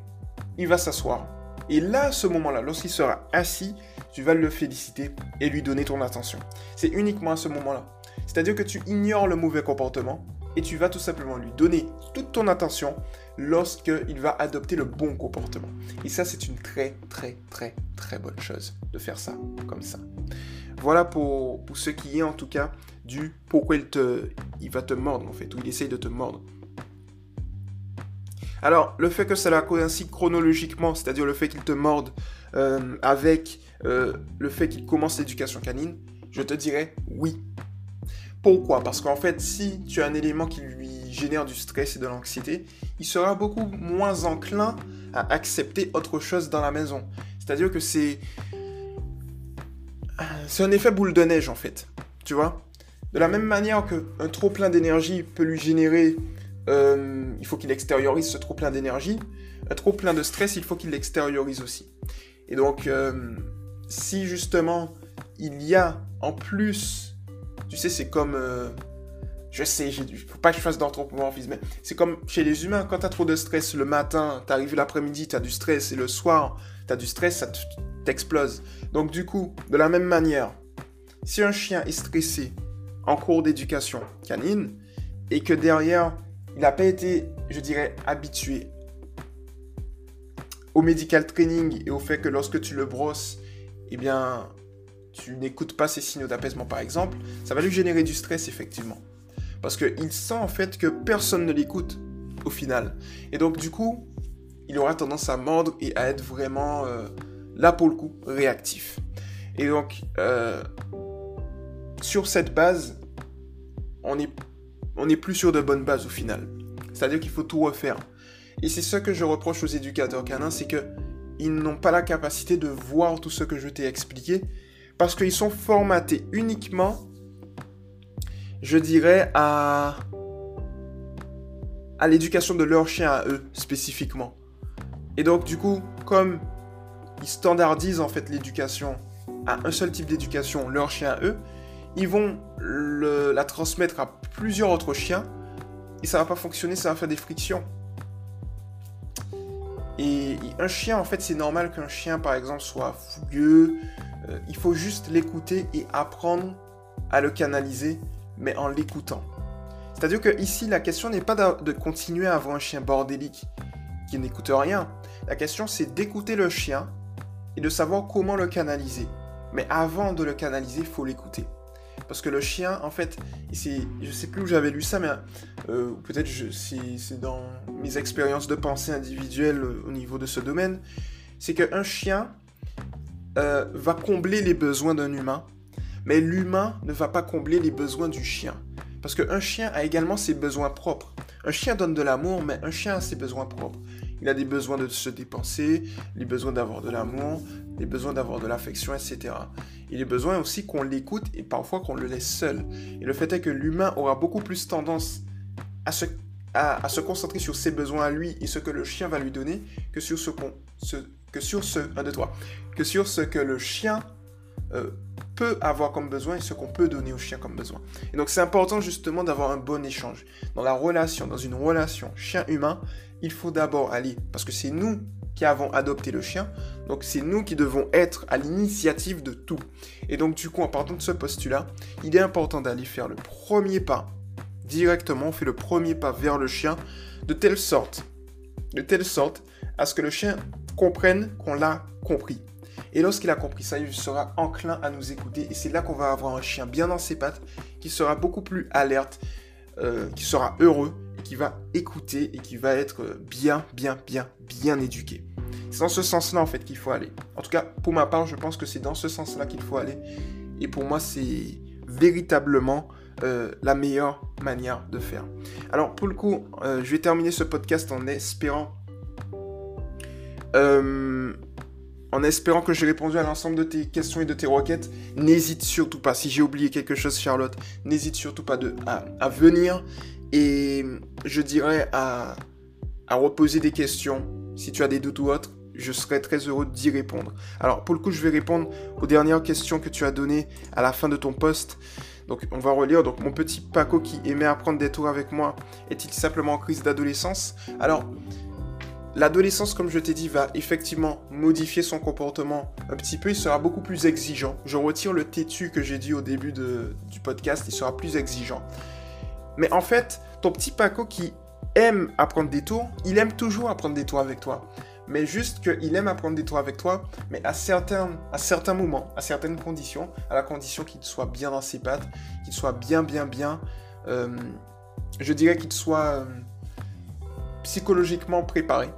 il va s'asseoir. Et là, à ce moment-là, lorsqu'il sera assis, tu vas le féliciter et lui donner ton attention. C'est uniquement à ce moment-là. C'est-à-dire que tu ignores le mauvais comportement et tu vas tout simplement lui donner toute ton attention lorsqu'il va adopter le bon comportement. Et ça, c'est une très, très, très, très bonne chose de faire ça comme ça. Voilà pour, ce qui est en tout cas du pourquoi il, te, il va te mordre en fait, ou il essaye de te mordre. Alors, le fait que cela coïncide chronologiquement, c'est-à-dire le fait qu'il te morde euh, avec euh, le fait qu'il commence l'éducation canine, je te dirais oui. Pourquoi? Parce qu'en fait, si tu as un élément qui lui génère du stress et de l'anxiété, il sera beaucoup moins enclin à accepter autre chose dans la maison. C'est-à-dire que c'est... C'est un effet boule de neige en fait. Tu vois? De la même manière qu'un trop plein d'énergie peut lui générer... Euh, il faut qu'il extériorise ce trop plein d'énergie. Un trop plein de stress, il faut qu'il l'extériorise aussi. Et donc, euh, si justement il y a en plus tu sais, c'est comme. Euh, je sais, il faut pas que je fasse d'anthropomorphisme, mais c'est comme chez les humains, quand tu as trop de stress le matin, t'arrives l'après-midi, tu as du stress, et le soir, tu as du stress, ça t'explose. Donc, du coup, de la même manière, si un chien est stressé en cours d'éducation canine, et que derrière, il n'a pas été, je dirais, habitué au medical training et au fait que lorsque tu le brosses, eh bien, tu n'écoutes pas ces signaux d'apaisement par exemple, ça va lui générer du stress effectivement. Parce qu'il sent en fait que personne ne l'écoute au final. Et donc du coup, il aura tendance à mordre et à être vraiment, euh, là pour le coup, réactif. Et donc, euh, sur cette base, on n'est on est plus sur de bonnes bases au final. C'est-à-dire qu'il faut tout refaire. Et c'est ce que je reproche aux éducateurs canins, c'est que ils n'ont pas la capacité de voir tout ce que je t'ai expliqué parce qu'ils sont formatés uniquement, je dirais, à, l'éducation de leur chien à eux, spécifiquement. Et donc, du coup, comme ils standardisent en fait l'éducation à un seul type d'éducation, leur chien à eux, ils vont la transmettre à plusieurs autres chiens et ça va pas fonctionner, ça va faire des frictions. Et un chien, en fait, c'est normal qu'un chien, par exemple, soit fougueux, euh, il faut juste l'écouter et apprendre à le canaliser, mais en l'écoutant. C'est-à-dire que ici, la question n'est pas de continuer à avoir un chien bordélique qui n'écoute rien. La question, c'est d'écouter le chien et de savoir comment le canaliser. Mais avant de le canaliser, il faut l'écouter. Parce que le chien, en fait, je sais plus où j'avais lu ça, mais euh, peut-être c'est dans mes expériences de pensée individuelle euh, au niveau de ce domaine, c'est qu'un chien, euh, va combler les besoins d'un humain, mais l'humain ne va pas combler les besoins du chien. Parce qu'un chien a également ses besoins propres. Un chien donne de l'amour, mais un chien a ses besoins propres. Il a des besoins de se dépenser, les besoins d'avoir de l'amour, les besoins d'avoir de l'affection, etc. Il a besoin aussi qu'on l'écoute et parfois qu'on le laisse seul. Et le fait est que l'humain aura beaucoup plus tendance à se, à, se concentrer sur ses besoins à lui et ce que le chien va lui donner que sur ce, ce que sur ce, un toi, que sur ce que le chien euh, peut avoir comme besoin et ce qu'on peut donner au chien comme besoin. Et donc c'est important justement d'avoir un bon échange. Dans la relation, dans une relation chien-humain, il faut d'abord aller, parce que c'est nous qui avons adopté le chien, donc c'est nous qui devons être à l'initiative de tout. Et donc du coup, en partant de ce postulat, il est important d'aller faire le premier pas directement, on fait le premier pas vers le chien, de telle sorte, de telle sorte à ce que le chien comprenne qu'on l'a compris. Et lorsqu'il a compris ça, il sera enclin à nous écouter. Et c'est là qu'on va avoir un chien bien dans ses pattes, qui sera beaucoup plus alerte, euh, qui sera heureux, qui va écouter et qui va être bien, bien, bien, bien éduqué. C'est dans ce sens-là, en fait, qu'il faut aller. En tout cas, pour ma part, je pense que c'est dans ce sens-là qu'il faut aller. Et pour moi, c'est véritablement euh, la meilleure manière de faire. Alors, pour le coup, euh, je vais terminer ce podcast en espérant en espérant que j'ai répondu à l'ensemble de tes questions et de tes requêtes, n'hésite surtout pas. Si j'ai oublié quelque chose, Charlotte, n'hésite surtout pas de, à, venir Et je dirais à, à reposer des questions. Si tu as des doutes ou autres, je serais très heureux d'y répondre. Alors pour le coup, je vais répondre aux dernières questions que tu as données à la fin de ton post. Donc on va relire. Donc mon petit Paco qui aimait apprendre des tours avec moi est-il simplement en crise d'adolescence? Alors l'adolescence, comme je t'ai dit, va effectivement modifier son comportement un petit peu. Il sera beaucoup plus exigeant. Je retire le têtu que j'ai dit au début du podcast. Il sera plus exigeant. Mais en fait, ton petit Paco qui aime apprendre des tours, il aime toujours apprendre des tours avec toi mais juste qu'il aime apprendre des tours avec toi, mais à certains, à certains moments, à certaines conditions, à la condition qu'il soit bien dans ses pattes, qu'il soit bien, bien, bien, euh, je dirais qu'il soit euh, psychologiquement préparé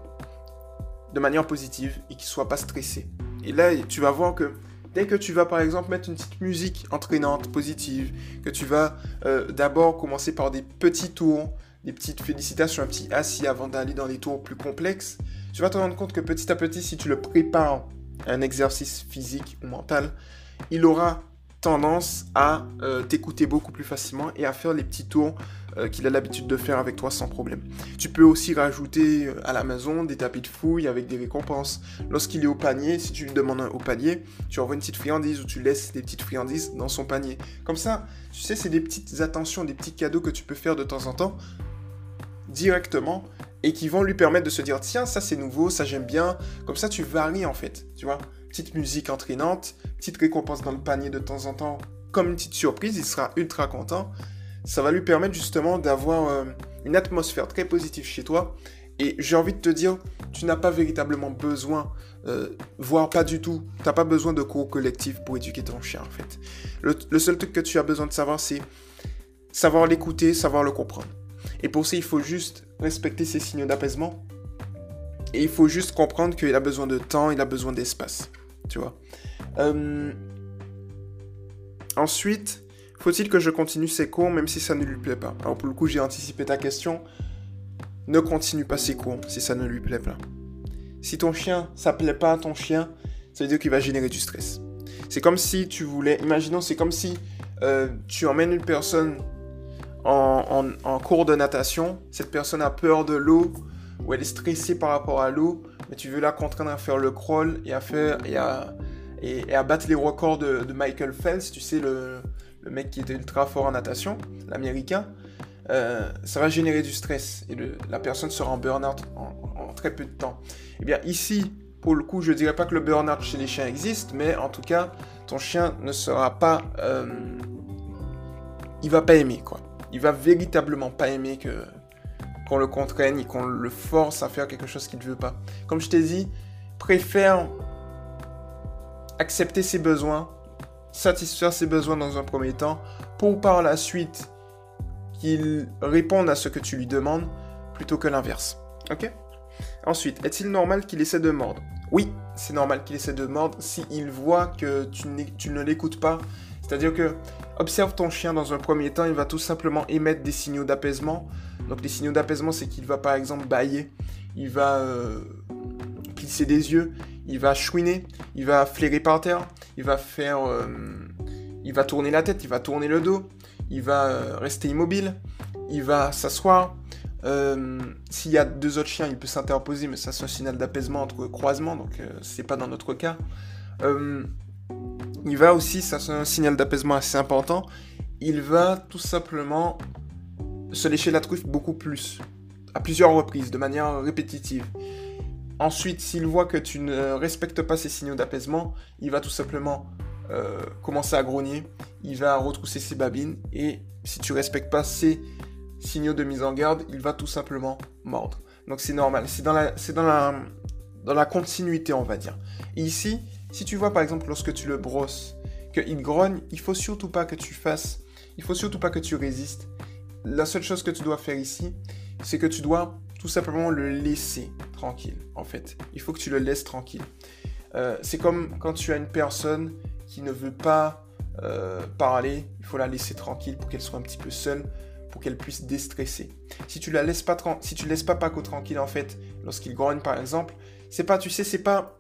de manière positive et qu'il soit pas stressé. Et là, tu vas voir que dès que tu vas par exemple mettre une petite musique entraînante, positive, que tu vas euh, d'abord commencer par des petits tours, des petites félicitations, un petit assis avant d'aller dans des tours plus complexes, tu vas te rendre compte que petit à petit, si tu le prépares à un exercice physique ou mental, il aura tendance à euh, t'écouter beaucoup plus facilement et à faire les petits tours euh, qu'il a l'habitude de faire avec toi sans problème. Tu peux aussi rajouter euh, à la maison des tapis de fouille avec des récompenses. Lorsqu'il est au panier, si tu lui demandes un, au panier, tu envoies une petite friandise ou tu laisses des petites friandises dans son panier. Comme ça, tu sais, c'est des petites attentions, des petits cadeaux que tu peux faire de temps en temps directement et qui vont lui permettre de se dire tiens ça c'est nouveau, ça j'aime bien. Comme ça tu varies en fait, tu vois. Petite musique entraînante, petite récompense dans le panier de temps en temps, comme une petite surprise, il sera ultra content. Ça va lui permettre justement d'avoir euh, une atmosphère très positive chez toi. Et j'ai envie de te dire, tu n'as pas véritablement besoin, euh, voire pas du tout, tu n'as pas besoin de cours collectifs pour éduquer ton chien en fait. le seul truc que tu as besoin de savoir, c'est savoir l'écouter, savoir le comprendre. Et pour ça, il faut juste respecter ces signaux d'apaisement. Et il faut juste comprendre qu'il a besoin de temps, il a besoin d'espace. Tu vois. Euh, ensuite, faut-il que je continue ces cours même si ça ne lui plaît pas? Alors pour le coup, j'ai anticipé ta question. Ne continue pas ces cours si ça ne lui plaît pas. Si ton chien, ça plaît pas à ton chien, ça veut dire qu'il va générer du stress. C'est comme si tu voulais, imaginons, c'est comme si euh, tu emmènes une personne en, cours de natation, cette personne a peur de l'eau ou elle est stressée par rapport à l'eau, mais tu veux la contraindre à faire le crawl et à faire et à, et, à battre les records de, Michael Phelps, tu sais le, mec qui était ultra fort en natation, l'américain. Euh, ça va générer du stress et la personne sera en burn-out en, très peu de temps. Et eh bien ici, pour le coup, je dirais pas que le burn-out chez les chiens existe, mais en tout cas, ton chien ne sera pas, euh, il va pas aimer quoi il va véritablement pas aimer que qu'on le contraigne et qu'on le force à faire quelque chose qu'il ne veut pas. Comme je t'ai dit, préfère accepter ses besoins, satisfaire ses besoins dans un premier temps, pour par la suite qu'il réponde à ce que tu lui demandes, plutôt que l'inverse. Ok? Ensuite, est-il normal qu'il essaie de mordre? Oui, c'est normal qu'il essaie de mordre s'il voit que tu, ne l'écoutes pas. C'est-à-dire que Observe ton chien dans un premier temps, il va tout simplement émettre des signaux d'apaisement. Donc les signaux d'apaisement, c'est qu'il va par exemple bailler, il va euh, plisser des yeux, il va chouiner, il va flairer par terre, il va faire... Euh, il va tourner la tête, il va tourner le dos, il va euh, rester immobile, il va s'asseoir. S'il y a deux autres chiens, il peut s'interposer, mais ça c'est un signal d'apaisement entre croisements, donc c'est pas dans notre cas il va aussi, ça c'est un signal d'apaisement assez important, il va tout simplement se lécher la truffe beaucoup plus, à plusieurs reprises, de manière répétitive. Ensuite, s'il voit que tu ne respectes pas ces signaux d'apaisement, il va tout simplement euh, commencer à grogner, il va retrousser ses babines, et si tu respectes pas ces signaux de mise en garde, il va tout simplement mordre. Donc c'est normal, c'est dans la, continuité, on va dire. Ici, si tu vois par exemple lorsque tu le brosses, qu'il grogne, il faut surtout pas que tu fasses, il faut surtout pas que tu résistes. La seule chose que tu dois faire ici, c'est que tu dois tout simplement le laisser tranquille, en fait. Il faut que tu le laisses tranquille. Euh, c'est comme quand tu as une personne qui ne veut pas euh, parler, il faut la laisser tranquille pour qu'elle soit un petit peu seule, pour qu'elle puisse déstresser. Si tu la laisses pas si tu laisses pas Paco tranquille en fait, lorsqu'il grogne par exemple, c'est pas, tu sais, c'est pas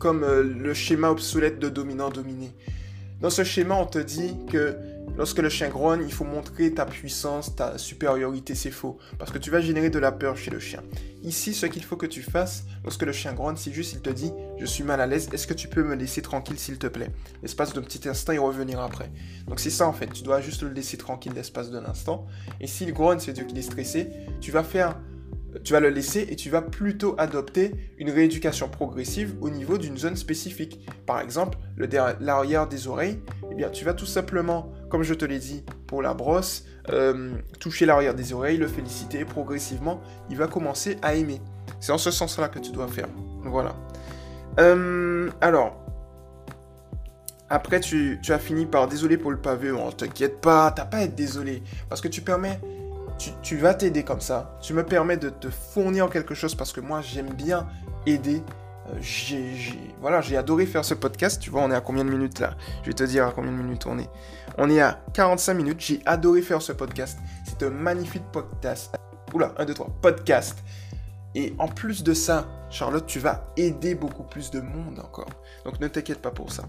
comme euh, le schéma obsolète de dominant-dominé. Dans ce schéma, on te dit que lorsque le chien grogne, il faut montrer ta puissance, ta supériorité, c'est faux. Parce que tu vas générer de la peur chez le chien. Ici, ce qu'il faut que tu fasses, lorsque le chien grogne, c'est juste, il te dit, je suis mal à l'aise, est-ce que tu peux me laisser tranquille, s'il te plaît? L'espace d'un petit instant et revenir après. Donc c'est ça, en fait. Tu dois juste le laisser tranquille l'espace d'un instant. Et s'il grogne, c'est-à-dire qu'il est stressé, tu vas faire tu vas le laisser et tu vas plutôt adopter une rééducation progressive au niveau d'une zone spécifique. Par exemple, l'arrière des oreilles, eh bien, tu vas tout simplement, comme je te l'ai dit pour la brosse, euh, toucher l'arrière des oreilles, le féliciter progressivement, il va commencer à aimer. C'est en ce sens-là que tu dois faire. Voilà. Euh, alors, après, tu, as fini par désolé pour le pavé. On t'inquiète pas, t'as pas à être désolé. Parce que tu permets tu, vas t'aider comme ça. Tu me permets de te fournir quelque chose parce que moi, j'aime bien aider. Euh, j'ai, voilà, j'ai adoré faire ce podcast. Tu vois, on est à combien de minutes là? Je vais te dire à combien de minutes on est. On est à 45 minutes. J'ai adoré faire ce podcast. C'est un magnifique podcast. Oula, 1, 2, 3. Podcast. Et en plus de ça, Charlotte, tu vas aider beaucoup plus de monde encore. Donc ne t'inquiète pas pour ça.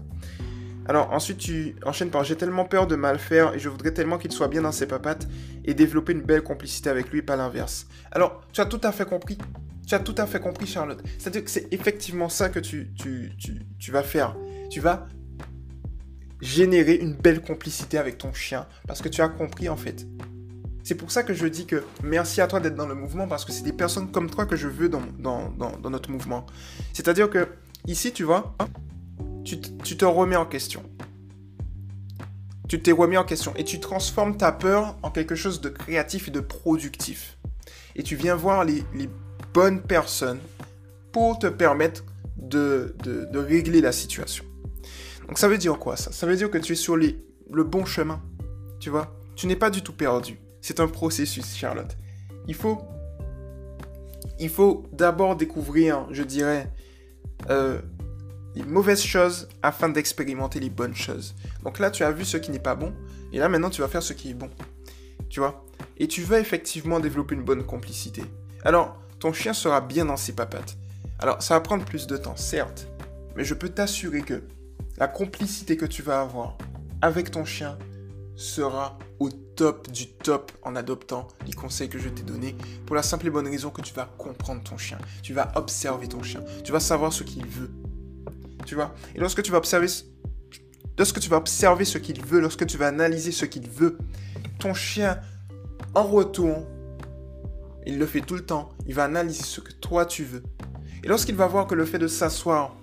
Alors ensuite tu enchaînes par j'ai tellement peur de mal faire et je voudrais tellement qu'il soit bien dans ses papates et développer une belle complicité avec lui pas l'inverse. Alors tu as tout à fait compris. Tu as tout à fait compris Charlotte. C'est-à-dire que c'est effectivement ça que tu, tu, tu, vas faire. Tu vas générer une belle complicité avec ton chien parce que tu as compris en fait. C'est pour ça que je dis que merci à toi d'être dans le mouvement parce que c'est des personnes comme toi que je veux dans, dans, dans, dans notre mouvement. C'est-à-dire que ici, tu vois, tu, te remets en question. Tu t'es remis en question et tu transformes ta peur en quelque chose de créatif et de productif. Et tu viens voir les, bonnes personnes pour te permettre de, régler la situation. Donc ça veut dire quoi ça? Ça veut dire que tu es sur le bon chemin. Tu vois? Tu n'es pas du tout perdu. C'est un processus, Charlotte. Il faut, il faut d'abord découvrir, je dirais, euh, les mauvaises choses afin d'expérimenter les bonnes choses. Donc là, tu as vu ce qui n'est pas bon, et là maintenant, tu vas faire ce qui est bon. Tu vois? Et tu vas effectivement développer une bonne complicité. Alors, ton chien sera bien dans ses papates. Alors, ça va prendre plus de temps, certes, mais je peux t'assurer que la complicité que tu vas avoir avec ton chien sera au top du top en adoptant les conseils que je t'ai donnés pour la simple et bonne raison que tu vas comprendre ton chien. Tu vas observer ton chien. Tu vas savoir ce qu'il veut Et lorsque tu vas observer, lorsque tu vas observer ce qu'il veut, lorsque tu vas analyser ce qu'il veut, ton chien, en retour, il le fait tout le temps, il va analyser ce que toi tu veux. Et lorsqu'il va voir que le fait de s'asseoir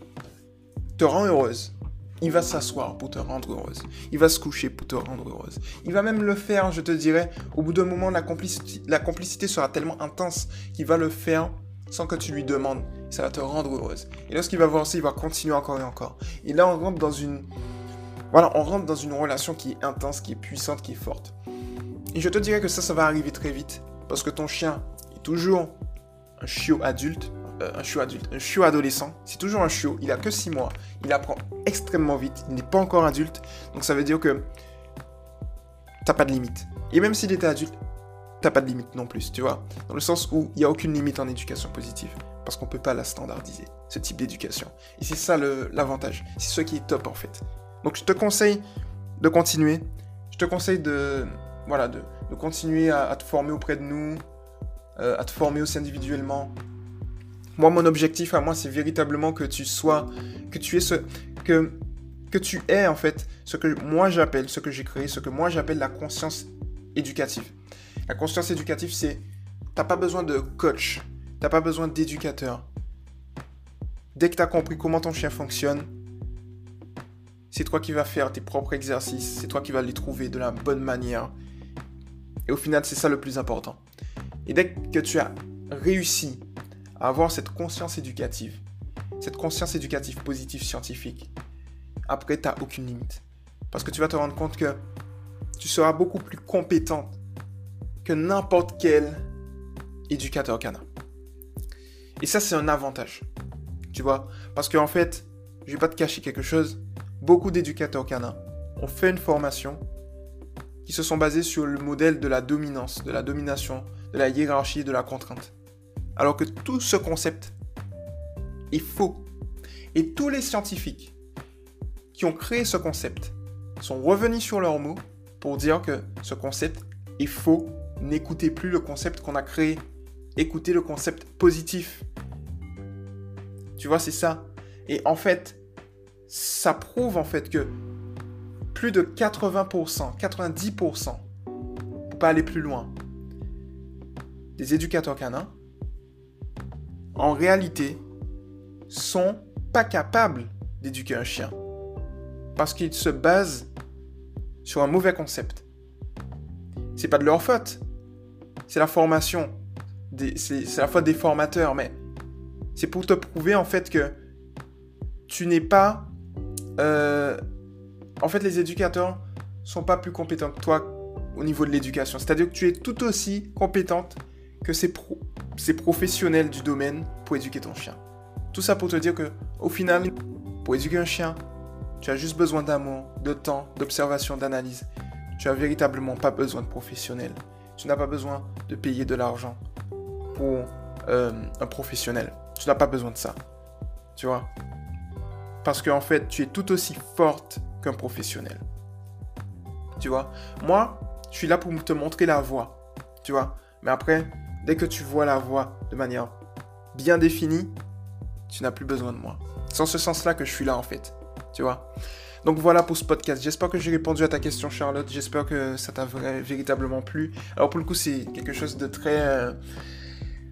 te rend heureuse, il va s'asseoir pour te rendre heureuse. Il va se coucher pour te rendre heureuse. Il va même le faire, je te dirais, au bout d'un moment, la complicité sera tellement intense qu'il va le faire sans que tu lui demandes. Ça va te rendre heureuse. Et lorsqu'il va voir ça, il va continuer encore et encore. Et là, on rentre dans une... Voilà, on rentre dans une relation qui est intense, qui est puissante, qui est forte. Et je te dirais que ça, ça va arriver très vite. Parce que ton chien est toujours un chiot adulte. Euh, un chiot adulte. Un chiot adolescent. C'est toujours un chiot. Il a que 6 mois. Il apprend extrêmement vite. Il n'est pas encore adulte. Donc ça veut dire que t'as pas de limite. Et même s'il était adulte, t'as pas de limite non plus, tu vois. Dans le sens où il n'y a aucune limite en éducation positive. Parce qu'on peut pas la standardiser, ce type d'éducation. Et c'est ça l'avantage. C'est ce qui est top en fait. Donc je te conseille de continuer. Je te conseille de, voilà, de, continuer à, te former auprès de nous, euh, à te former aussi individuellement. Moi, mon objectif à moi, c'est véritablement que tu sois, que tu aies ce, que, que tu aies en fait ce que moi j'appelle, ce que j'ai créé, ce que moi j'appelle la conscience éducative. La conscience éducative, c'est t'as pas besoin de coach, t'as pas besoin d'éducateur. Dès que tu as compris comment ton chien fonctionne, c'est toi qui vas faire tes propres exercices, c'est toi qui vas les trouver de la bonne manière. Et au final, c'est ça le plus important. Et dès que tu as réussi à avoir cette conscience éducative, cette conscience éducative positive scientifique, après, tu n'as aucune limite. Parce que tu vas te rendre compte que tu seras beaucoup plus compétente que n'importe quel éducateur canin. Et ça, c'est un avantage. Tu vois Parce qu'en fait, je vais pas te cacher quelque chose. Beaucoup d'éducateurs canins ont fait une formation qui se sont basés sur le modèle de la dominance, de la domination, de la hiérarchie de la contrainte. Alors que tout ce concept est faux. Et tous les scientifiques qui ont créé ce concept sont revenus sur leurs mots pour dire que ce concept est faux. N'écoutez plus le concept qu'on a créé. Écoutez le concept positif. Tu vois, c'est ça. Et en fait, ça prouve en fait que plus de 80%, 90%, pour pas aller plus loin, des éducateurs canins, en réalité, sont pas capables d'éduquer un chien. Parce qu'ils se basent sur un mauvais concept. C'est pas de leur faute. C'est la formation. C'est la faute des formateurs, mais c'est pour te prouver en fait que tu n'es pas. Euh, en fait, les éducateurs sont pas plus compétents que toi au niveau de l'éducation. C'est-à-dire que tu es tout aussi compétente que ces, ces professionnels du domaine pour éduquer ton chien. Tout ça pour te dire que, au final, pour éduquer un chien, tu as juste besoin d'amour, de temps, d'observation, d'analyse. Tu as véritablement pas besoin de professionnels. Tu n'as pas besoin de payer de l'argent pour euh, un professionnel. Tu n'as pas besoin de ça. Tu vois? Parce qu'en fait, tu es tout aussi forte qu'un professionnel. Tu vois? Moi, je suis là pour te montrer la voie. Tu vois? Mais après, dès que tu vois la voie de manière bien définie, tu n'as plus besoin de moi. C'est en ce sens-là que je suis là, en fait. Tu vois? Donc voilà pour ce podcast. J'espère que j'ai répondu à ta question, Charlotte. J'espère que ça t'a véritablement plu. Alors pour le coup, c'est quelque chose de très, euh,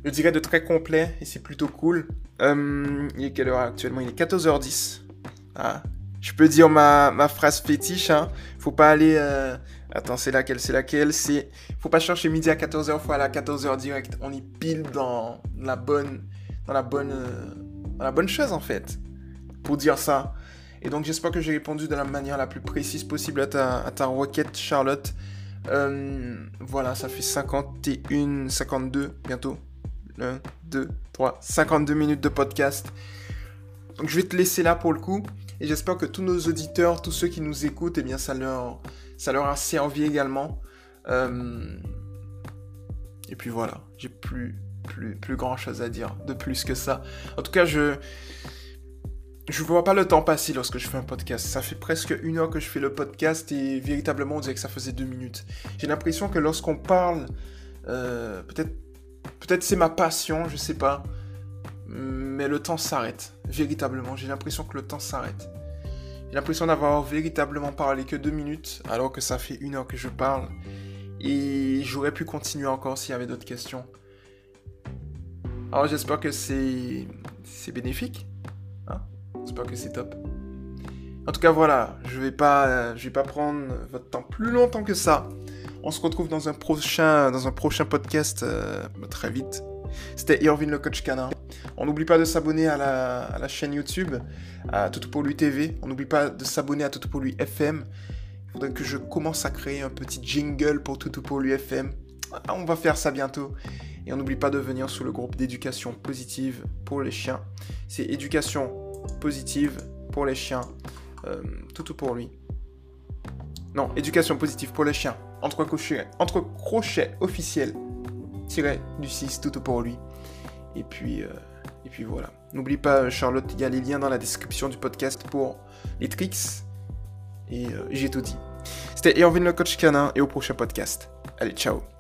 je dirais de très complet et c'est plutôt cool. Euh, il est quelle heure actuellement? Il est 14h10. Ah, je peux dire ma, ma phrase fétiche. Hein. Faut pas aller. Euh, attends, c'est laquelle C'est laquelle? C'est. Faut pas chercher midi à 14h, faut aller à 14h direct. On y pile dans la bonne, dans la bonne, dans la bonne chose en fait. Pour dire ça. Et donc j'espère que j'ai répondu de la manière la plus précise possible à ta, requête, Charlotte. Euh, voilà, ça fait 51, 52 bientôt. 1, 2, 3, 52 minutes de podcast. Donc je vais te laisser là pour le coup. Et j'espère que tous nos auditeurs, tous ceux qui nous écoutent, eh bien ça leur, ça leur a servi également. Euh, et puis voilà, j'ai plus, plus, plus grand chose à dire de plus que ça. En tout cas, je, je vois pas le temps passer lorsque je fais un podcast. Ça fait presque une heure que je fais le podcast et véritablement on dirait que ça faisait deux minutes. J'ai l'impression que lorsqu'on parle, euh, peut-être, peut-être c'est ma passion, je sais pas, mais le temps s'arrête. Véritablement, j'ai l'impression que le temps s'arrête. J'ai l'impression d'avoir véritablement parlé que deux minutes alors que ça fait une heure que je parle et j'aurais pu continuer encore s'il y avait d'autres questions. Alors j'espère que c'est bénéfique. J'espère que c'est top. En tout cas, voilà, je vais pas, je vais pas prendre votre temps plus longtemps que ça. On se retrouve dans un prochain, dans un prochain podcast euh, très vite. C'était Irvin le coach canin. On n'oublie pas de s'abonner à la, chaîne YouTube, à Tout pour lui TV. On n'oublie pas de s'abonner à Tout pour lui FM. Il faudrait que je commence à créer un petit jingle pour Tout pour lui FM. Ah, on va faire ça bientôt. Et on n'oublie pas de venir sur le groupe d'éducation positive pour les chiens. C'est éducation positive pour les chiens. Euh, tout pour lui. Non, éducation positive pour les chiens. Entre crochets, entre crochets officiels. Tiré du 6, tout pour lui. Et puis, euh, et puis voilà. N'oublie pas, Charlotte, il y a les liens dans la description du podcast pour les tricks. Et euh, j'ai tout dit. C'était Irvin le coach canin et au prochain podcast. Allez, ciao